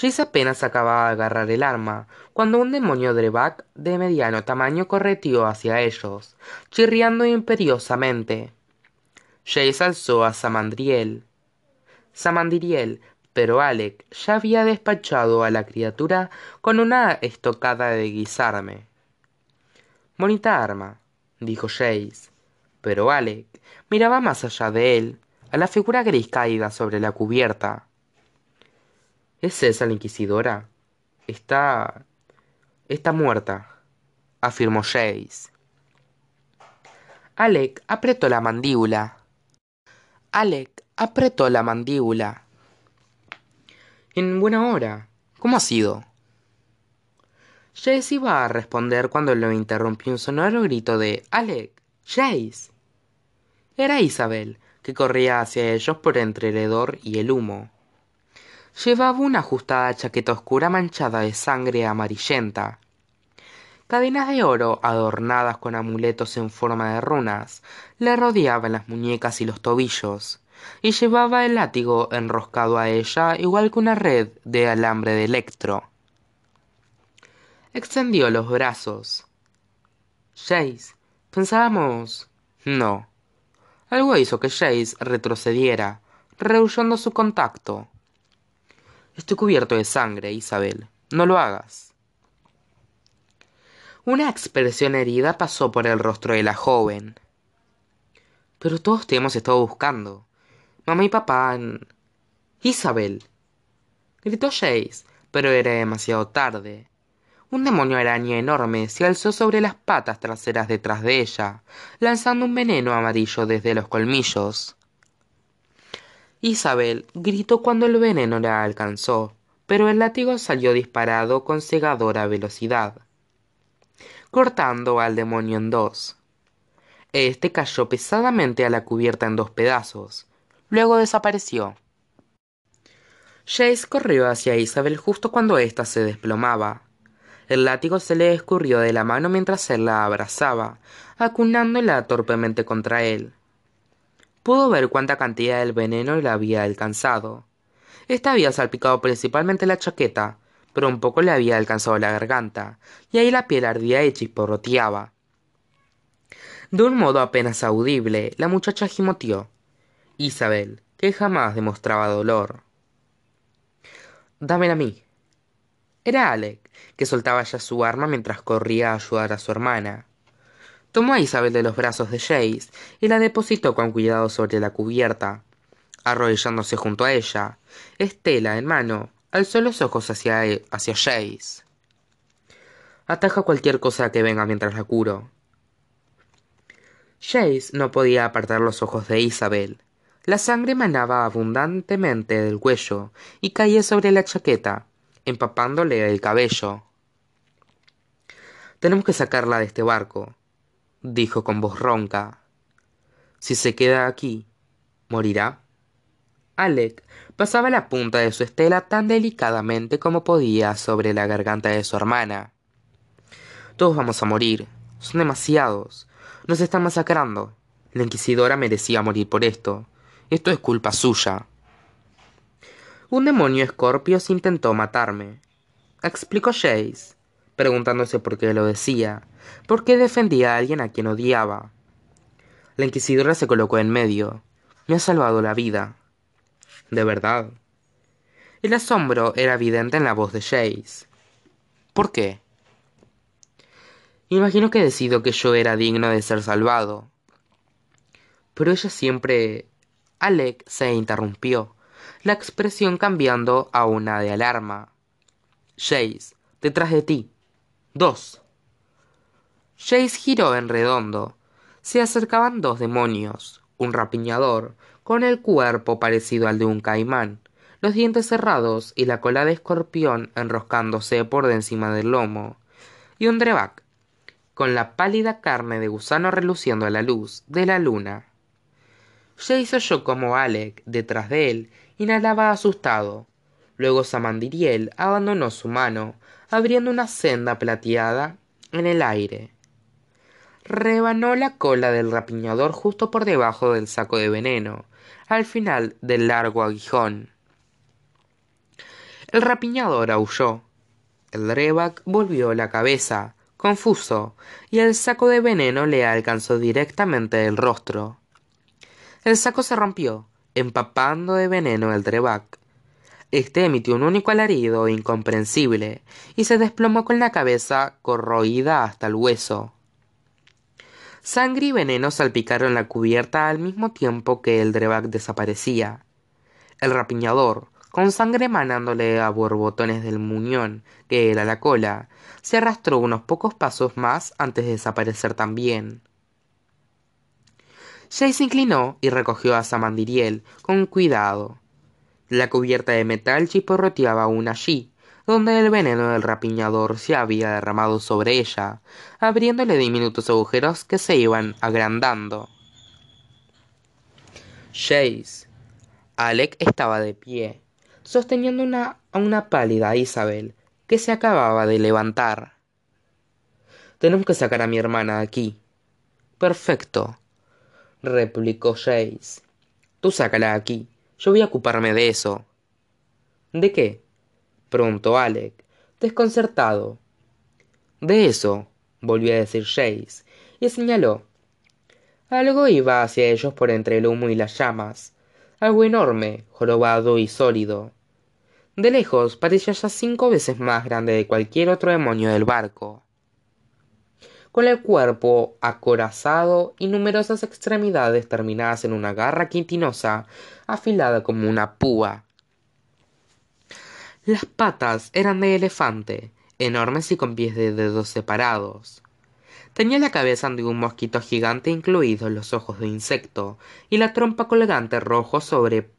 Jace apenas acababa de agarrar el arma cuando un demonio Drebak de mediano tamaño correteó hacia ellos, chirriando imperiosamente. Jace alzó a Samandriel. Samandiriel, pero Alec ya había despachado a la criatura con una estocada de guisarme. Bonita arma, dijo Jace. Pero Alec miraba más allá de él, a la figura gris caída sobre la cubierta. ¿Es esa la inquisidora? Está... está muerta, afirmó Jace. Alec apretó la mandíbula. Alec apretó la mandíbula. En buena hora. ¿Cómo ha sido? Jace iba a responder cuando lo interrumpió un sonoro grito de Alec, Jace. Era Isabel, que corría hacia ellos por entre el hedor y el humo. Llevaba una ajustada chaqueta oscura manchada de sangre amarillenta. Cadenas de oro adornadas con amuletos en forma de runas le rodeaban las muñecas y los tobillos, y llevaba el látigo enroscado a ella igual que una red de alambre de electro extendió los brazos. Jace, pensábamos... No. Algo hizo que Jace retrocediera, rehuyendo su contacto. Estoy cubierto de sangre, Isabel. No lo hagas. Una expresión herida pasó por el rostro de la joven. Pero todos te hemos estado buscando. Mamá y papá... Isabel. Gritó Jace, pero era demasiado tarde. Un demonio araña enorme se alzó sobre las patas traseras detrás de ella, lanzando un veneno amarillo desde los colmillos. Isabel gritó cuando el veneno la alcanzó, pero el látigo salió disparado con cegadora velocidad cortando al demonio en dos. Este cayó pesadamente a la cubierta en dos pedazos. Luego desapareció. Jace corrió hacia Isabel justo cuando ésta se desplomaba. El látigo se le escurrió de la mano mientras él la abrazaba, acunándola torpemente contra él. Pudo ver cuánta cantidad del veneno le había alcanzado. Esta había salpicado principalmente la chaqueta, pero un poco le había alcanzado la garganta, y ahí la piel ardía y chisporroteaba. De un modo apenas audible, la muchacha gimoteó. Isabel, que jamás demostraba dolor. Dámela a mí. Era Alec, que soltaba ya su arma mientras corría a ayudar a su hermana. Tomó a Isabel de los brazos de Jace y la depositó con cuidado sobre la cubierta, arrodillándose junto a ella, Estela en mano, alzó los ojos hacia, hacia Jace. Ataja cualquier cosa que venga mientras la curo. Jace no podía apartar los ojos de Isabel. La sangre manaba abundantemente del cuello y caía sobre la chaqueta, empapándole el cabello. Tenemos que sacarla de este barco, dijo con voz ronca. Si se queda aquí, morirá. Alec pasaba la punta de su estela tan delicadamente como podía sobre la garganta de su hermana. Todos vamos a morir. Son demasiados. Nos están masacrando. La inquisidora merecía morir por esto. Esto es culpa suya. Un demonio escorpio se intentó matarme. Explicó Jace, preguntándose por qué lo decía, por qué defendía a alguien a quien odiaba. La inquisidora se colocó en medio. Me ha salvado la vida de verdad. El asombro era evidente en la voz de Jace. ¿Por qué? Imagino que decido que yo era digno de ser salvado. Pero ella siempre... Alec se interrumpió, la expresión cambiando a una de alarma. Jace, detrás de ti. Dos. Jace giró en redondo. Se acercaban dos demonios, un rapiñador, con el cuerpo parecido al de un caimán, los dientes cerrados y la cola de escorpión enroscándose por encima del lomo, y un drebac, con la pálida carne de gusano reluciendo a la luz de la luna. Jace oyó como Alec, detrás de él, inhalaba asustado. Luego Samandiriel abandonó su mano, abriendo una senda plateada en el aire rebanó la cola del rapiñador justo por debajo del saco de veneno, al final del largo aguijón. El rapiñador aulló. El Dreback volvió la cabeza, confuso, y el saco de veneno le alcanzó directamente el rostro. El saco se rompió, empapando de veneno el Dreback. Este emitió un único alarido incomprensible y se desplomó con la cabeza corroída hasta el hueso. Sangre y veneno salpicaron la cubierta al mismo tiempo que el Drebac desaparecía. El rapiñador, con sangre emanándole a borbotones del muñón, que era la cola, se arrastró unos pocos pasos más antes de desaparecer también. Jay se inclinó y recogió a Samandiriel con cuidado. La cubierta de metal chisporroteaba aún allí, donde el veneno del rapiñador se había derramado sobre ella, abriéndole diminutos agujeros que se iban agrandando. Jace. Alec estaba de pie, sosteniendo una, a una pálida Isabel, que se acababa de levantar. Tenemos que sacar a mi hermana de aquí. Perfecto, replicó Jace. Tú sácala aquí. Yo voy a ocuparme de eso. ¿De qué? Preguntó Alec, desconcertado. De eso, volvió a decir Jace, y señaló. Algo iba hacia ellos por entre el humo y las llamas. algo enorme, jorobado y sólido. De lejos parecía ya cinco veces más grande de cualquier otro demonio del barco. Con el cuerpo acorazado y numerosas extremidades terminadas en una garra quintinosa afilada como una púa. Las patas eran de elefante, enormes y con pies de dedos separados. Tenía la cabeza de un mosquito gigante incluidos los ojos de insecto y la trompa colgante rojo sobre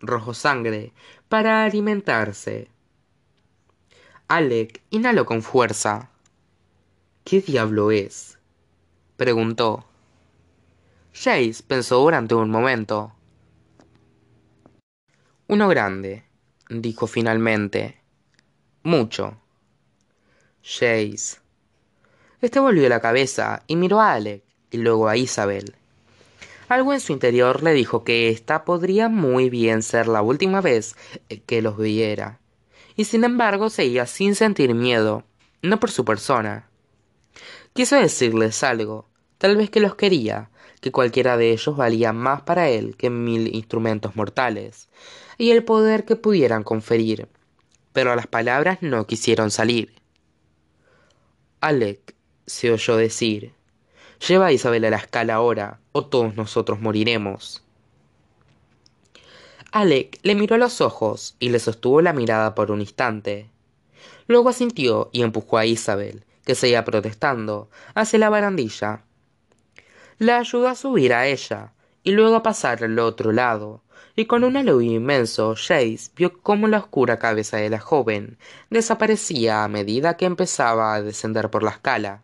rojo sangre para alimentarse. Alec inhaló con fuerza. ¿Qué diablo es? preguntó. Jace pensó durante un momento. Uno grande, dijo finalmente. Mucho. Jace. Este volvió la cabeza y miró a Alec y luego a Isabel. Algo en su interior le dijo que esta podría muy bien ser la última vez que los viera, y sin embargo seguía sin sentir miedo, no por su persona. Quiso decirles algo, tal vez que los quería, que cualquiera de ellos valía más para él que mil instrumentos mortales, y el poder que pudieran conferir, pero las palabras no quisieron salir. Alec se oyó decir. Lleva a Isabel a la escala ahora, o todos nosotros moriremos. Alec le miró a los ojos y le sostuvo la mirada por un instante. Luego asintió y empujó a Isabel, que seguía protestando, hacia la barandilla. La ayudó a subir a ella, y luego a pasar al otro lado, y con un alivio inmenso Jace vio cómo la oscura cabeza de la joven desaparecía a medida que empezaba a descender por la escala.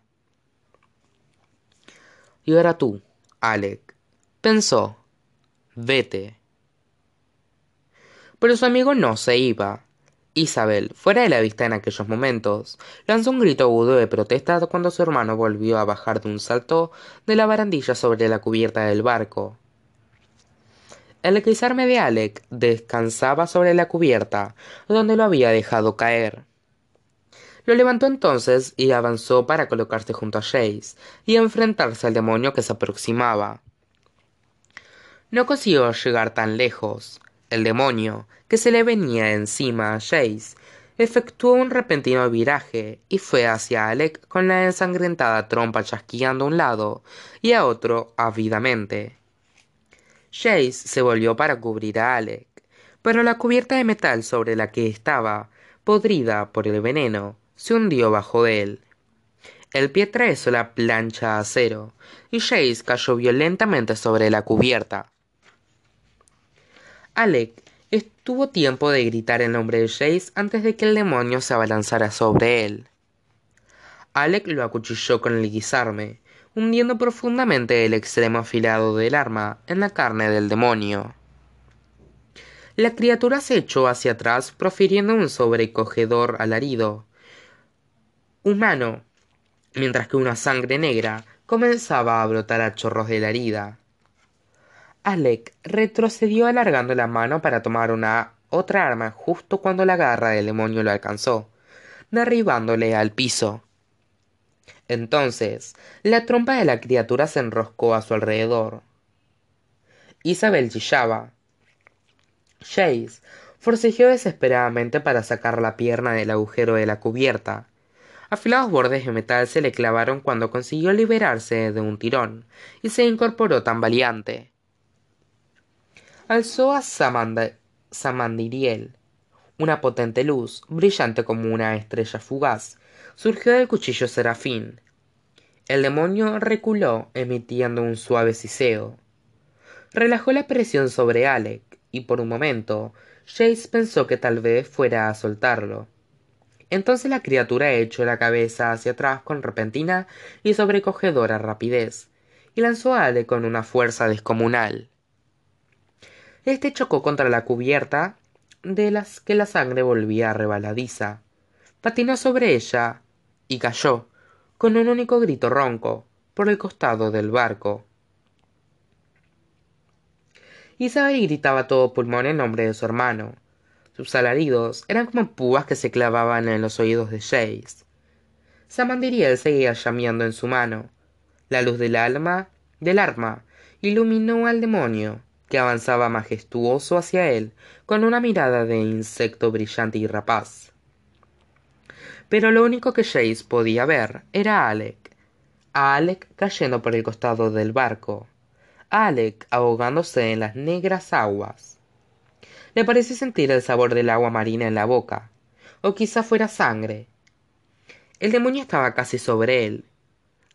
Y ahora tú, Alec, pensó. Vete. Pero su amigo no se iba. Isabel, fuera de la vista en aquellos momentos, lanzó un grito agudo de protesta cuando su hermano volvió a bajar de un salto de la barandilla sobre la cubierta del barco. El equizarme de Alec descansaba sobre la cubierta, donde lo había dejado caer. Lo levantó entonces y avanzó para colocarse junto a Jace y enfrentarse al demonio que se aproximaba. No consiguió llegar tan lejos. El demonio, que se le venía encima a Jace, efectuó un repentino viraje y fue hacia Alec con la ensangrentada trompa chasqueando a un lado y a otro ávidamente. Jace se volvió para cubrir a Alec, pero la cubierta de metal sobre la que estaba, podrida por el veneno, se hundió bajo de él. El pie atravesó la plancha a acero y Jace cayó violentamente sobre la cubierta. Alec estuvo tiempo de gritar el nombre de Jace antes de que el demonio se abalanzara sobre él. Alec lo acuchilló con el guisarme, hundiendo profundamente el extremo afilado del arma en la carne del demonio. La criatura se echó hacia atrás profiriendo un sobrecogedor alarido humano, mientras que una sangre negra comenzaba a brotar a chorros de la herida. Alec retrocedió alargando la mano para tomar una otra arma justo cuando la garra del demonio lo alcanzó, derribándole al piso. Entonces, la trompa de la criatura se enroscó a su alrededor. Isabel chillaba. Jace forcejeó desesperadamente para sacar la pierna del agujero de la cubierta, Afilados bordes de metal se le clavaron cuando consiguió liberarse de un tirón, y se incorporó tan valiente. Alzó a Samandiriel. Una potente luz, brillante como una estrella fugaz, surgió del cuchillo serafín. El demonio reculó, emitiendo un suave siseo. Relajó la presión sobre Alec, y por un momento, Jace pensó que tal vez fuera a soltarlo entonces la criatura echó la cabeza hacia atrás con repentina y sobrecogedora rapidez, y lanzó a Ale con una fuerza descomunal. Este chocó contra la cubierta, de las que la sangre volvía rebaladiza. Patinó sobre ella y cayó, con un único grito ronco, por el costado del barco. Isabel gritaba todo pulmón en nombre de su hermano, sus alaridos eran como púas que se clavaban en los oídos de Jace. Samandiriel seguía llameando en su mano. La luz del alma, del arma, iluminó al demonio, que avanzaba majestuoso hacia él con una mirada de insecto brillante y rapaz pero lo único que Chase podía ver era a Alec. A Alec cayendo por el costado del barco. A Alec ahogándose en las negras aguas. Le pareció sentir el sabor del agua marina en la boca. O quizá fuera sangre. El demonio estaba casi sobre él.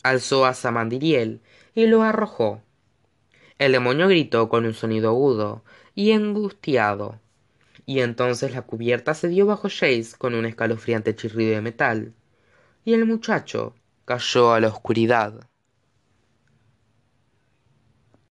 Alzó a samandiriel y lo arrojó. El demonio gritó con un sonido agudo y angustiado y entonces la cubierta se dio bajo Chase con un escalofriante chirrido de metal. Y el muchacho cayó a la oscuridad